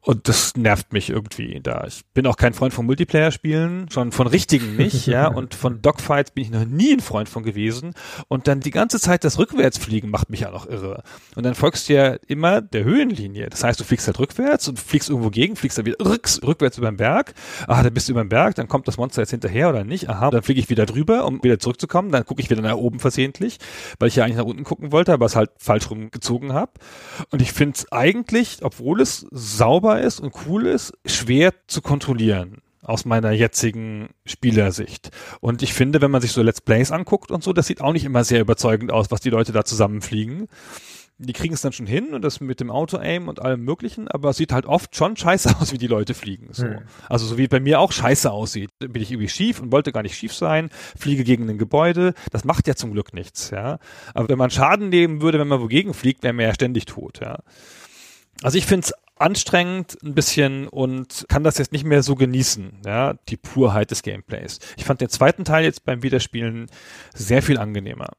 Und das nervt mich irgendwie da. Ich bin auch kein Freund von Multiplayer-Spielen, schon von richtigen nicht, ja. Und von Dogfights bin ich noch nie ein Freund von gewesen. Und dann die ganze Zeit das Rückwärtsfliegen macht mich ja noch irre. Und dann folgst du ja immer der Höhenlinie. Das heißt, du fliegst halt rückwärts und fliegst irgendwo gegen, fliegst dann wieder rücks, rückwärts über den Berg. Ah, dann bist du über den Berg, dann kommt das Monster jetzt hinterher oder nicht. Aha, dann fliege ich wieder drüber, um wieder zurückzukommen. Dann gucke ich wieder nach oben versehentlich, weil ich ja eigentlich nach unten gucken wollte, aber es halt falsch rumgezogen habe. Und ich finde es eigentlich, obwohl es sauber ist und cool ist, schwer zu kontrollieren. aus meiner jetzigen Spielersicht. Und ich finde, wenn man sich so Let's Plays anguckt und so, das sieht auch nicht immer sehr überzeugend aus, was die Leute da zusammenfliegen die kriegen es dann schon hin und das mit dem Auto-Aim und allem möglichen, aber es sieht halt oft schon scheiße aus, wie die Leute fliegen. So. Hm. Also so wie bei mir auch scheiße aussieht. Bin ich irgendwie schief und wollte gar nicht schief sein, fliege gegen ein Gebäude. Das macht ja zum Glück nichts, ja. Aber wenn man Schaden nehmen würde, wenn man wogegen fliegt, wäre man ja ständig tot, ja. Also ich finde es anstrengend ein bisschen und kann das jetzt nicht mehr so genießen, ja, die Purheit des Gameplays. Ich fand den zweiten Teil jetzt beim Wiederspielen sehr viel angenehmer.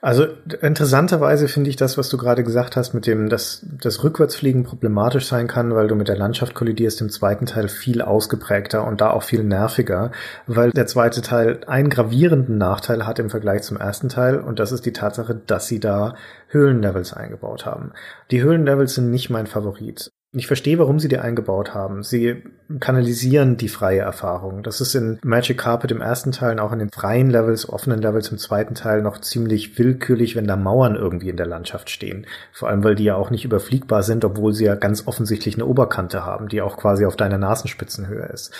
Also interessanterweise finde ich das, was du gerade gesagt hast, mit dem, dass das Rückwärtsfliegen problematisch sein kann, weil du mit der Landschaft kollidierst, im zweiten Teil viel ausgeprägter und da auch viel nerviger, weil der zweite Teil einen gravierenden Nachteil hat im Vergleich zum ersten Teil und das ist die Tatsache, dass sie da Höhlenlevels eingebaut haben. Die Höhlenlevels sind nicht mein Favorit. Ich verstehe, warum sie die eingebaut haben. Sie kanalisieren die freie Erfahrung. Das ist in Magic Carpet im ersten Teil und auch in den freien Levels, offenen Levels im zweiten Teil noch ziemlich willkürlich, wenn da Mauern irgendwie in der Landschaft stehen. Vor allem, weil die ja auch nicht überfliegbar sind, obwohl sie ja ganz offensichtlich eine Oberkante haben, die auch quasi auf deiner Nasenspitzenhöhe ist.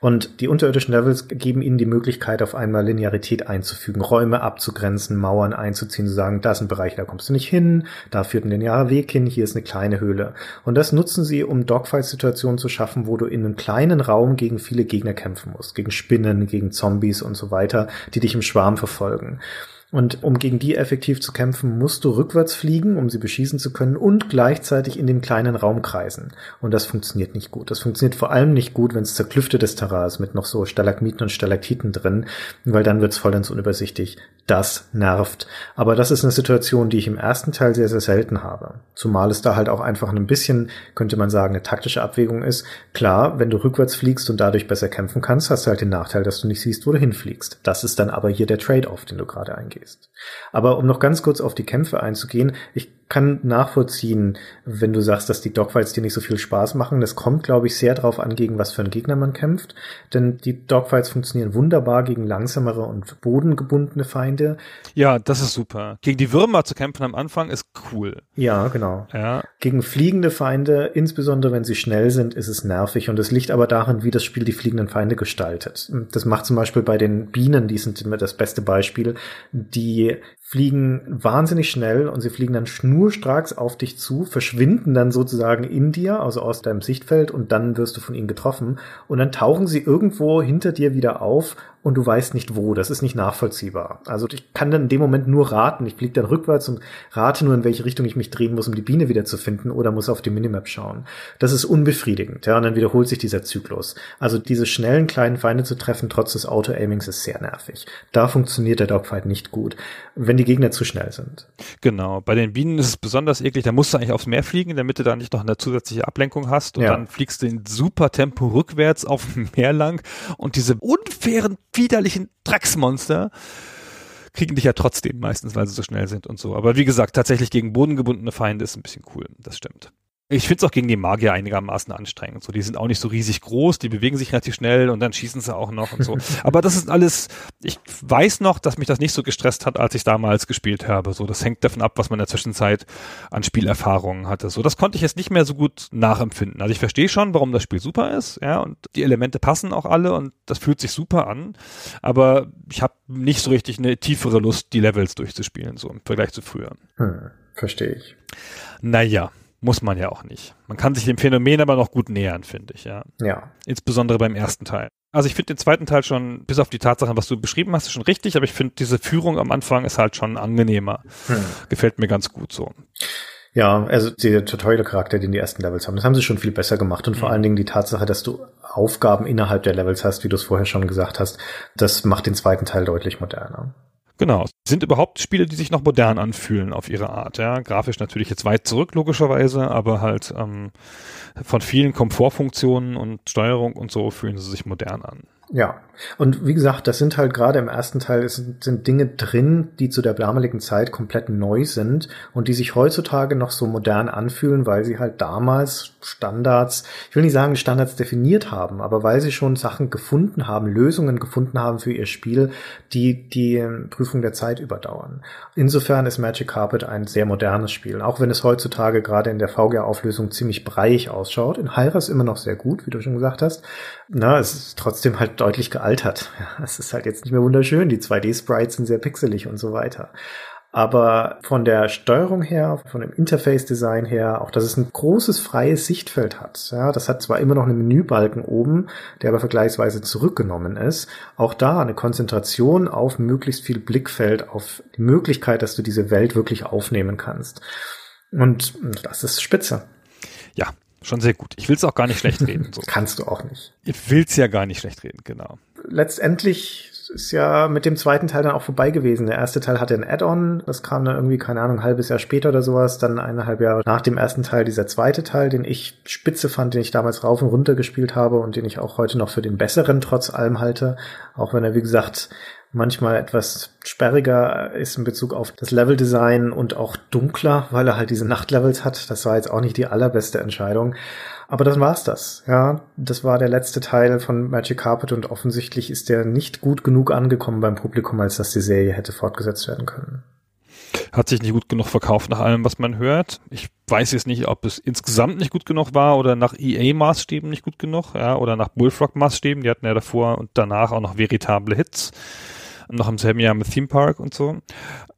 Und die unterirdischen Levels geben ihnen die Möglichkeit, auf einmal Linearität einzufügen, Räume abzugrenzen, Mauern einzuziehen, zu sagen, da ist ein Bereich, da kommst du nicht hin, da führt ein linearer Weg hin, hier ist eine kleine Höhle. Und das nutzen nutzen sie, um Dogfight-Situationen zu schaffen, wo du in einem kleinen Raum gegen viele Gegner kämpfen musst. Gegen Spinnen, gegen Zombies und so weiter, die dich im Schwarm verfolgen. Und um gegen die effektiv zu kämpfen, musst du rückwärts fliegen, um sie beschießen zu können und gleichzeitig in dem kleinen Raum kreisen. Und das funktioniert nicht gut. Das funktioniert vor allem nicht gut, wenn es zerklüftetes Terrain ist mit noch so Stalagmiten und Stalaktiten drin, weil dann wird's vollends unübersichtlich. Das nervt. Aber das ist eine Situation, die ich im ersten Teil sehr, sehr selten habe. Zumal es da halt auch einfach ein bisschen, könnte man sagen, eine taktische Abwägung ist. Klar, wenn du rückwärts fliegst und dadurch besser kämpfen kannst, hast du halt den Nachteil, dass du nicht siehst, wo du hinfliegst. Das ist dann aber hier der Trade-off, den du gerade eingehst gehst. Aber um noch ganz kurz auf die Kämpfe einzugehen, ich kann nachvollziehen, wenn du sagst, dass die Dogfights dir nicht so viel Spaß machen. Das kommt, glaube ich, sehr darauf an, gegen was für einen Gegner man kämpft. Denn die Dogfights funktionieren wunderbar gegen langsamere und bodengebundene Feinde. Ja, das ist super. Gegen die Würmer zu kämpfen am Anfang ist cool. Ja, genau. Ja. Gegen fliegende Feinde, insbesondere wenn sie schnell sind, ist es nervig. Und es liegt aber daran, wie das Spiel die fliegenden Feinde gestaltet. Das macht zum Beispiel bei den Bienen, die sind immer das beste Beispiel, die fliegen wahnsinnig schnell und sie fliegen dann schnurstracks auf dich zu, verschwinden dann sozusagen in dir, also aus deinem Sichtfeld und dann wirst du von ihnen getroffen. Und dann tauchen sie irgendwo hinter dir wieder auf und du weißt nicht wo. Das ist nicht nachvollziehbar. Also ich kann dann in dem Moment nur raten. Ich fliege dann rückwärts und rate nur, in welche Richtung ich mich drehen muss, um die Biene wieder zu finden oder muss auf die Minimap schauen. Das ist unbefriedigend. Ja, und dann wiederholt sich dieser Zyklus. Also diese schnellen kleinen Feinde zu treffen, trotz des Auto-Aimings, ist sehr nervig. Da funktioniert der Dogfight nicht gut, wenn die Gegner zu schnell sind. Genau. Bei den Bienen ist es besonders eklig. Da musst du eigentlich aufs Meer fliegen, damit du da nicht noch eine zusätzliche Ablenkung hast. Und ja. dann fliegst du in super Tempo rückwärts auf dem Meer lang. Und diese unfairen widerlichen Drecksmonster kriegen dich ja trotzdem meistens, weil sie so schnell sind und so. Aber wie gesagt, tatsächlich gegen bodengebundene Feinde ist ein bisschen cool. Das stimmt. Ich finde es auch gegen die Magier einigermaßen anstrengend. So, die sind auch nicht so riesig groß, die bewegen sich relativ schnell und dann schießen sie auch noch und so. Aber das ist alles, ich weiß noch, dass mich das nicht so gestresst hat, als ich damals gespielt habe. So, das hängt davon ab, was man in der Zwischenzeit an Spielerfahrungen hatte. So, das konnte ich jetzt nicht mehr so gut nachempfinden. Also ich verstehe schon, warum das Spiel super ist, ja, und die Elemente passen auch alle und das fühlt sich super an. Aber ich habe nicht so richtig eine tiefere Lust, die Levels durchzuspielen, so im Vergleich zu früher. Hm, verstehe ich. Naja. Muss man ja auch nicht. Man kann sich dem Phänomen aber noch gut nähern, finde ich, ja. Ja. Insbesondere beim ersten Teil. Also ich finde den zweiten Teil schon, bis auf die Tatsachen, was du beschrieben hast, schon richtig, aber ich finde diese Führung am Anfang ist halt schon angenehmer. Hm. Gefällt mir ganz gut so. Ja, also der Tutorial-Charakter, den die ersten Levels haben, das haben sie schon viel besser gemacht und mhm. vor allen Dingen die Tatsache, dass du Aufgaben innerhalb der Levels hast, wie du es vorher schon gesagt hast, das macht den zweiten Teil deutlich moderner. Genau. Sind überhaupt Spiele, die sich noch modern anfühlen auf ihre Art. Ja, grafisch natürlich jetzt weit zurück logischerweise, aber halt ähm, von vielen Komfortfunktionen und Steuerung und so fühlen sie sich modern an. Ja, und wie gesagt, das sind halt gerade im ersten Teil es sind, sind Dinge drin, die zu der damaligen Zeit komplett neu sind und die sich heutzutage noch so modern anfühlen, weil sie halt damals Standards, ich will nicht sagen Standards definiert haben, aber weil sie schon Sachen gefunden haben, Lösungen gefunden haben für ihr Spiel, die die Prüfung der Zeit überdauern. Insofern ist Magic Carpet ein sehr modernes Spiel, auch wenn es heutzutage gerade in der VGA-Auflösung ziemlich breiig ausschaut. In Hyras immer noch sehr gut, wie du schon gesagt hast. Na, es ist trotzdem halt deutlich gealtert. Es ist halt jetzt nicht mehr wunderschön. Die 2D-Sprites sind sehr pixelig und so weiter. Aber von der Steuerung her, von dem Interface-Design her, auch dass es ein großes freies Sichtfeld hat. Ja, das hat zwar immer noch einen Menübalken oben, der aber vergleichsweise zurückgenommen ist. Auch da eine Konzentration auf möglichst viel Blickfeld, auf die Möglichkeit, dass du diese Welt wirklich aufnehmen kannst. Und das ist spitze. Ja, schon sehr gut. Ich will es auch gar nicht schlecht reden. So. Kannst du auch nicht. Ich will es ja gar nicht schlecht reden, genau. Letztendlich ist ja mit dem zweiten Teil dann auch vorbei gewesen. Der erste Teil hatte ein Add-on, das kam dann irgendwie, keine Ahnung, ein halbes Jahr später oder sowas, dann eineinhalb Jahre nach dem ersten Teil dieser zweite Teil, den ich spitze fand, den ich damals rauf und runter gespielt habe und den ich auch heute noch für den besseren trotz allem halte, auch wenn er, wie gesagt, manchmal etwas sperriger ist in Bezug auf das Leveldesign und auch dunkler, weil er halt diese Nachtlevels hat. Das war jetzt auch nicht die allerbeste Entscheidung. Aber das war's das. Ja, das war der letzte Teil von Magic Carpet und offensichtlich ist der nicht gut genug angekommen beim Publikum, als dass die Serie hätte fortgesetzt werden können. Hat sich nicht gut genug verkauft nach allem, was man hört. Ich weiß jetzt nicht, ob es insgesamt nicht gut genug war oder nach EA-Maßstäben nicht gut genug, ja, oder nach Bullfrog-Maßstäben. Die hatten ja davor und danach auch noch veritable Hits noch im selben Jahr mit Theme Park und so.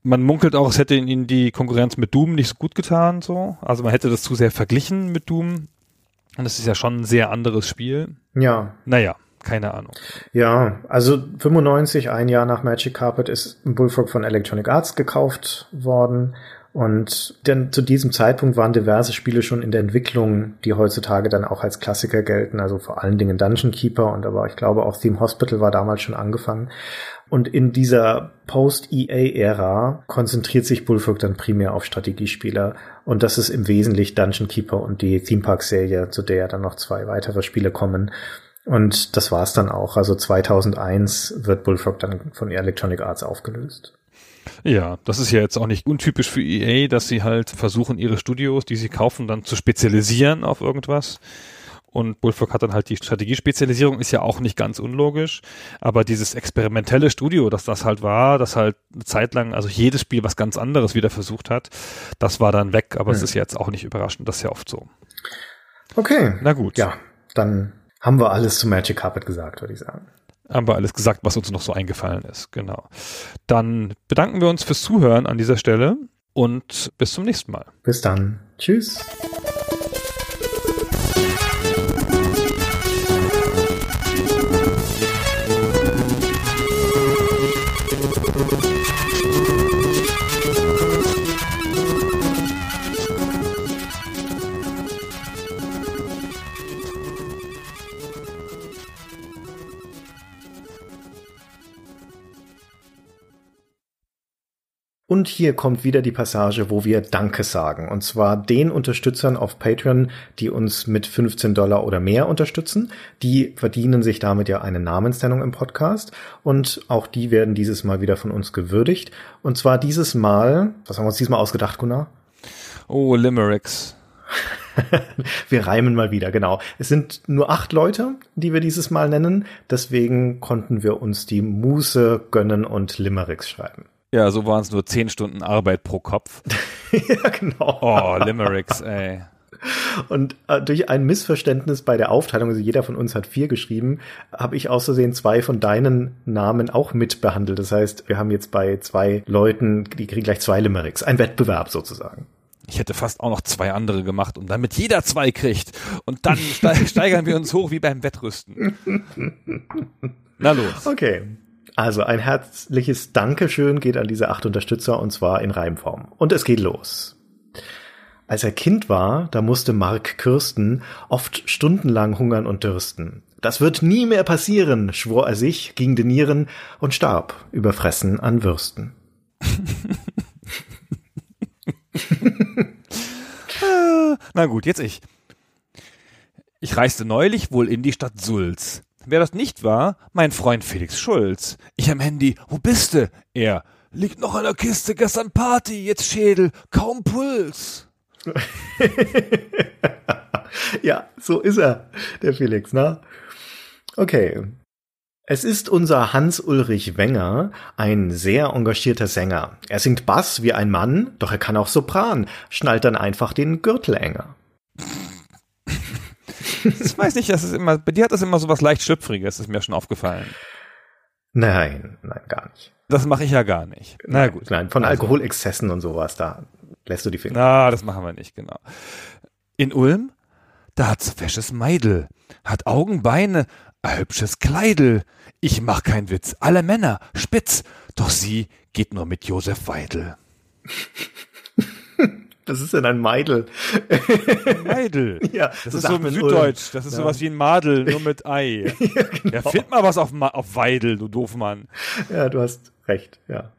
Man munkelt auch, es hätte ihnen die Konkurrenz mit Doom nicht so gut getan, so. Also man hätte das zu sehr verglichen mit Doom. Und das ist ja schon ein sehr anderes Spiel. Ja. Naja, keine Ahnung. Ja, also 95, ein Jahr nach Magic Carpet, ist Bullfrog von Electronic Arts gekauft worden. Und denn zu diesem Zeitpunkt waren diverse Spiele schon in der Entwicklung, die heutzutage dann auch als Klassiker gelten, also vor allen Dingen Dungeon Keeper und aber ich glaube auch Theme Hospital war damals schon angefangen. Und in dieser Post-EA-Ära konzentriert sich Bullfrog dann primär auf Strategiespieler. Und das ist im Wesentlichen Dungeon Keeper und die Theme Park-Serie, zu der dann noch zwei weitere Spiele kommen. Und das war's dann auch. Also 2001 wird Bullfrog dann von Electronic Arts aufgelöst. Ja, das ist ja jetzt auch nicht untypisch für EA, dass sie halt versuchen, ihre Studios, die sie kaufen, dann zu spezialisieren auf irgendwas. Und Bullfrog hat dann halt die Strategiespezialisierung, ist ja auch nicht ganz unlogisch. Aber dieses experimentelle Studio, dass das halt war, das halt eine Zeit lang, also jedes Spiel was ganz anderes wieder versucht hat, das war dann weg. Aber hm. es ist jetzt auch nicht überraschend, das ist ja oft so. Okay. Na gut. Ja, dann haben wir alles zu Magic Carpet gesagt, würde ich sagen. Haben wir alles gesagt, was uns noch so eingefallen ist. Genau. Dann bedanken wir uns fürs Zuhören an dieser Stelle und bis zum nächsten Mal. Bis dann. Tschüss. Und hier kommt wieder die Passage, wo wir Danke sagen. Und zwar den Unterstützern auf Patreon, die uns mit 15 Dollar oder mehr unterstützen. Die verdienen sich damit ja eine Namensnennung im Podcast. Und auch die werden dieses Mal wieder von uns gewürdigt. Und zwar dieses Mal, was haben wir uns diesmal ausgedacht, Gunnar? Oh, Limericks. wir reimen mal wieder, genau. Es sind nur acht Leute, die wir dieses Mal nennen. Deswegen konnten wir uns die Muße gönnen und Limericks schreiben. Ja, so waren es nur zehn Stunden Arbeit pro Kopf. ja, genau. Oh, Limericks, ey. Und äh, durch ein Missverständnis bei der Aufteilung, also jeder von uns hat vier geschrieben, habe ich außersehen zwei von deinen Namen auch mit behandelt. Das heißt, wir haben jetzt bei zwei Leuten, die kriegen gleich zwei Limericks. Ein Wettbewerb sozusagen. Ich hätte fast auch noch zwei andere gemacht und damit jeder zwei kriegt. Und dann steigern wir uns hoch wie beim Wettrüsten. Na los. Okay. Also ein herzliches Dankeschön geht an diese acht Unterstützer und zwar in Reimform. Und es geht los. Als er Kind war, da musste Mark Kirsten oft stundenlang hungern und dürsten. Das wird nie mehr passieren, schwor er sich, ging den Nieren und starb, überfressen an Würsten. Na gut, jetzt ich. Ich reiste neulich wohl in die Stadt Sulz Wer das nicht war, mein Freund Felix Schulz. Ich am Handy, wo bist du? Er, liegt noch in der Kiste, gestern Party, jetzt Schädel, kaum Puls. ja, so ist er, der Felix, ne? Okay. Es ist unser Hans-Ulrich Wenger, ein sehr engagierter Sänger. Er singt Bass wie ein Mann, doch er kann auch Sopran, schnallt dann einfach den Gürtel enger. Ich weiß nicht, das ist immer, bei dir hat das immer so was leicht Schlüpfriges, ist mir schon aufgefallen. Nein, nein, gar nicht. Das mache ich ja gar nicht. Na gut. Nein, von also. Alkoholexzessen und sowas, da lässt du die Finger. Na, das machen wir nicht, genau. In Ulm, da hat's fesches Meidel, hat Augen, Beine, ein hübsches Kleidel. Ich mach keinen Witz, alle Männer, spitz, doch sie geht nur mit Josef Weidel. Was ist denn ein Meidel? Meidel. Ja, das, das ist so mit Süddeutsch. Das ist ja. sowas wie ein Madel, nur mit Ei. ja, genau. ja, find mal was auf, auf Weidel, du Doofmann. Ja, du hast recht, ja.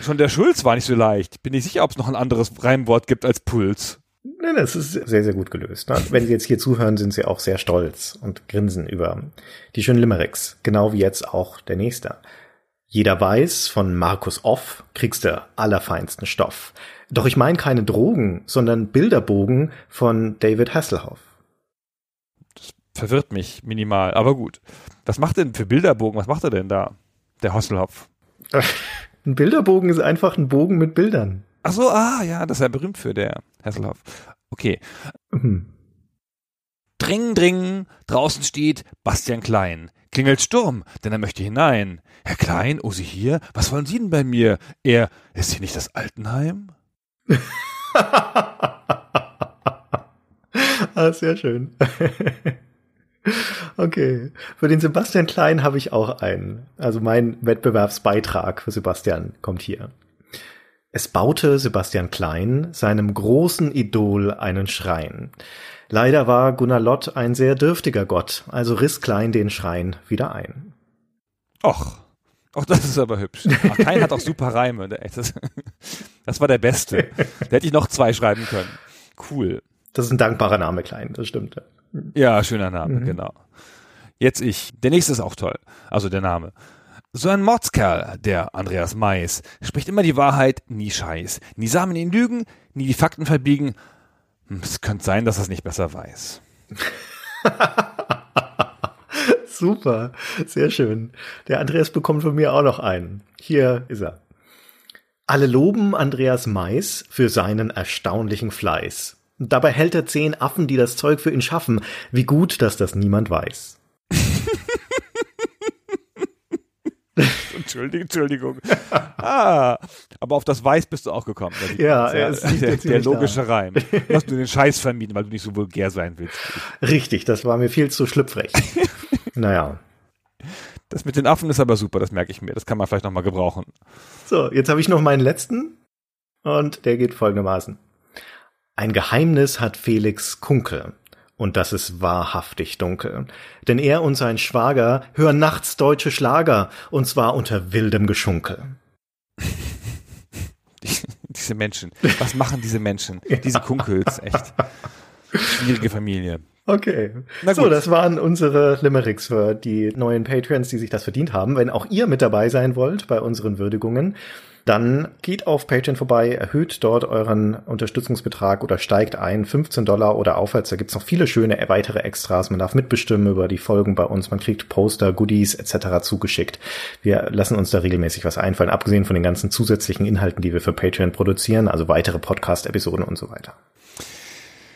Schon der Schulz war nicht so leicht. Bin nicht sicher, ob es noch ein anderes Reimwort gibt als Puls. Nein, das ist sehr, sehr gut gelöst. Ne? Wenn Sie jetzt hier zuhören, sind Sie auch sehr stolz und grinsen über die schönen Limericks. Genau wie jetzt auch der nächste. Jeder weiß, von Markus Off kriegst du allerfeinsten Stoff. Doch ich meine keine Drogen, sondern Bilderbogen von David Hasselhoff. Das verwirrt mich minimal, aber gut. Was macht denn für Bilderbogen? Was macht er denn da, der Hasselhoff? Ein Bilderbogen ist einfach ein Bogen mit Bildern. Ach so, ah, ja, das ist ja berühmt für der Hasselhoff. Okay. Mhm. Dring, dring, draußen steht Bastian Klein. Klingelt Sturm, denn er möchte hinein. Herr Klein, oh Sie hier, was wollen Sie denn bei mir? Er, ist hier nicht das Altenheim? Ah, sehr schön. okay. Für den Sebastian Klein habe ich auch einen. Also mein Wettbewerbsbeitrag für Sebastian kommt hier. Es baute Sebastian Klein seinem großen Idol einen Schrein. Leider war Gunnar Lott ein sehr dürftiger Gott, also riss Klein den Schrein wieder ein. Och, Och, das ist aber hübsch. Ach, Klein hat auch super Reime. Das, das war der beste. Da hätte ich noch zwei schreiben können. Cool. Das ist ein dankbarer Name, Klein, das stimmt. Ja, schöner Name, mhm. genau. Jetzt ich. Der nächste ist auch toll. Also der Name. So ein Mordskerl, der Andreas Mais, spricht immer die Wahrheit, nie Scheiß. Nie Samen ihn lügen, nie die Fakten verbiegen. Hm, es könnte sein, dass er es nicht besser weiß. Super, sehr schön. Der Andreas bekommt von mir auch noch einen. Hier ist er. Alle loben Andreas Mais für seinen erstaunlichen Fleiß. Dabei hält er zehn Affen, die das Zeug für ihn schaffen. Wie gut, dass das niemand weiß. Entschuldigung, Entschuldigung. Ah, aber auf das Weiß bist du auch gekommen. Ja, ja der, der, logische da. Reim. Du hast du den Scheiß vermieden, weil du nicht so vulgär sein willst. Richtig, das war mir viel zu schlüpfrig. naja. Das mit den Affen ist aber super, das merke ich mir. Das kann man vielleicht nochmal gebrauchen. So, jetzt habe ich noch meinen letzten und der geht folgendermaßen. Ein Geheimnis hat Felix Kunkel. Und das ist wahrhaftig dunkel. Denn er und sein Schwager hören nachts deutsche Schlager, und zwar unter wildem Geschunkel. diese Menschen. Was machen diese Menschen? Diese Kunkels, echt. Schwierige Familie. Okay. So, das waren unsere Limericks für die neuen Patreons, die sich das verdient haben. Wenn auch ihr mit dabei sein wollt bei unseren Würdigungen, dann geht auf Patreon vorbei, erhöht dort euren Unterstützungsbetrag oder steigt ein, 15 Dollar oder aufwärts. Da gibt's noch viele schöne weitere Extras. Man darf mitbestimmen über die Folgen bei uns. Man kriegt Poster, Goodies etc. zugeschickt. Wir lassen uns da regelmäßig was einfallen, abgesehen von den ganzen zusätzlichen Inhalten, die wir für Patreon produzieren, also weitere Podcast-Episoden und so weiter.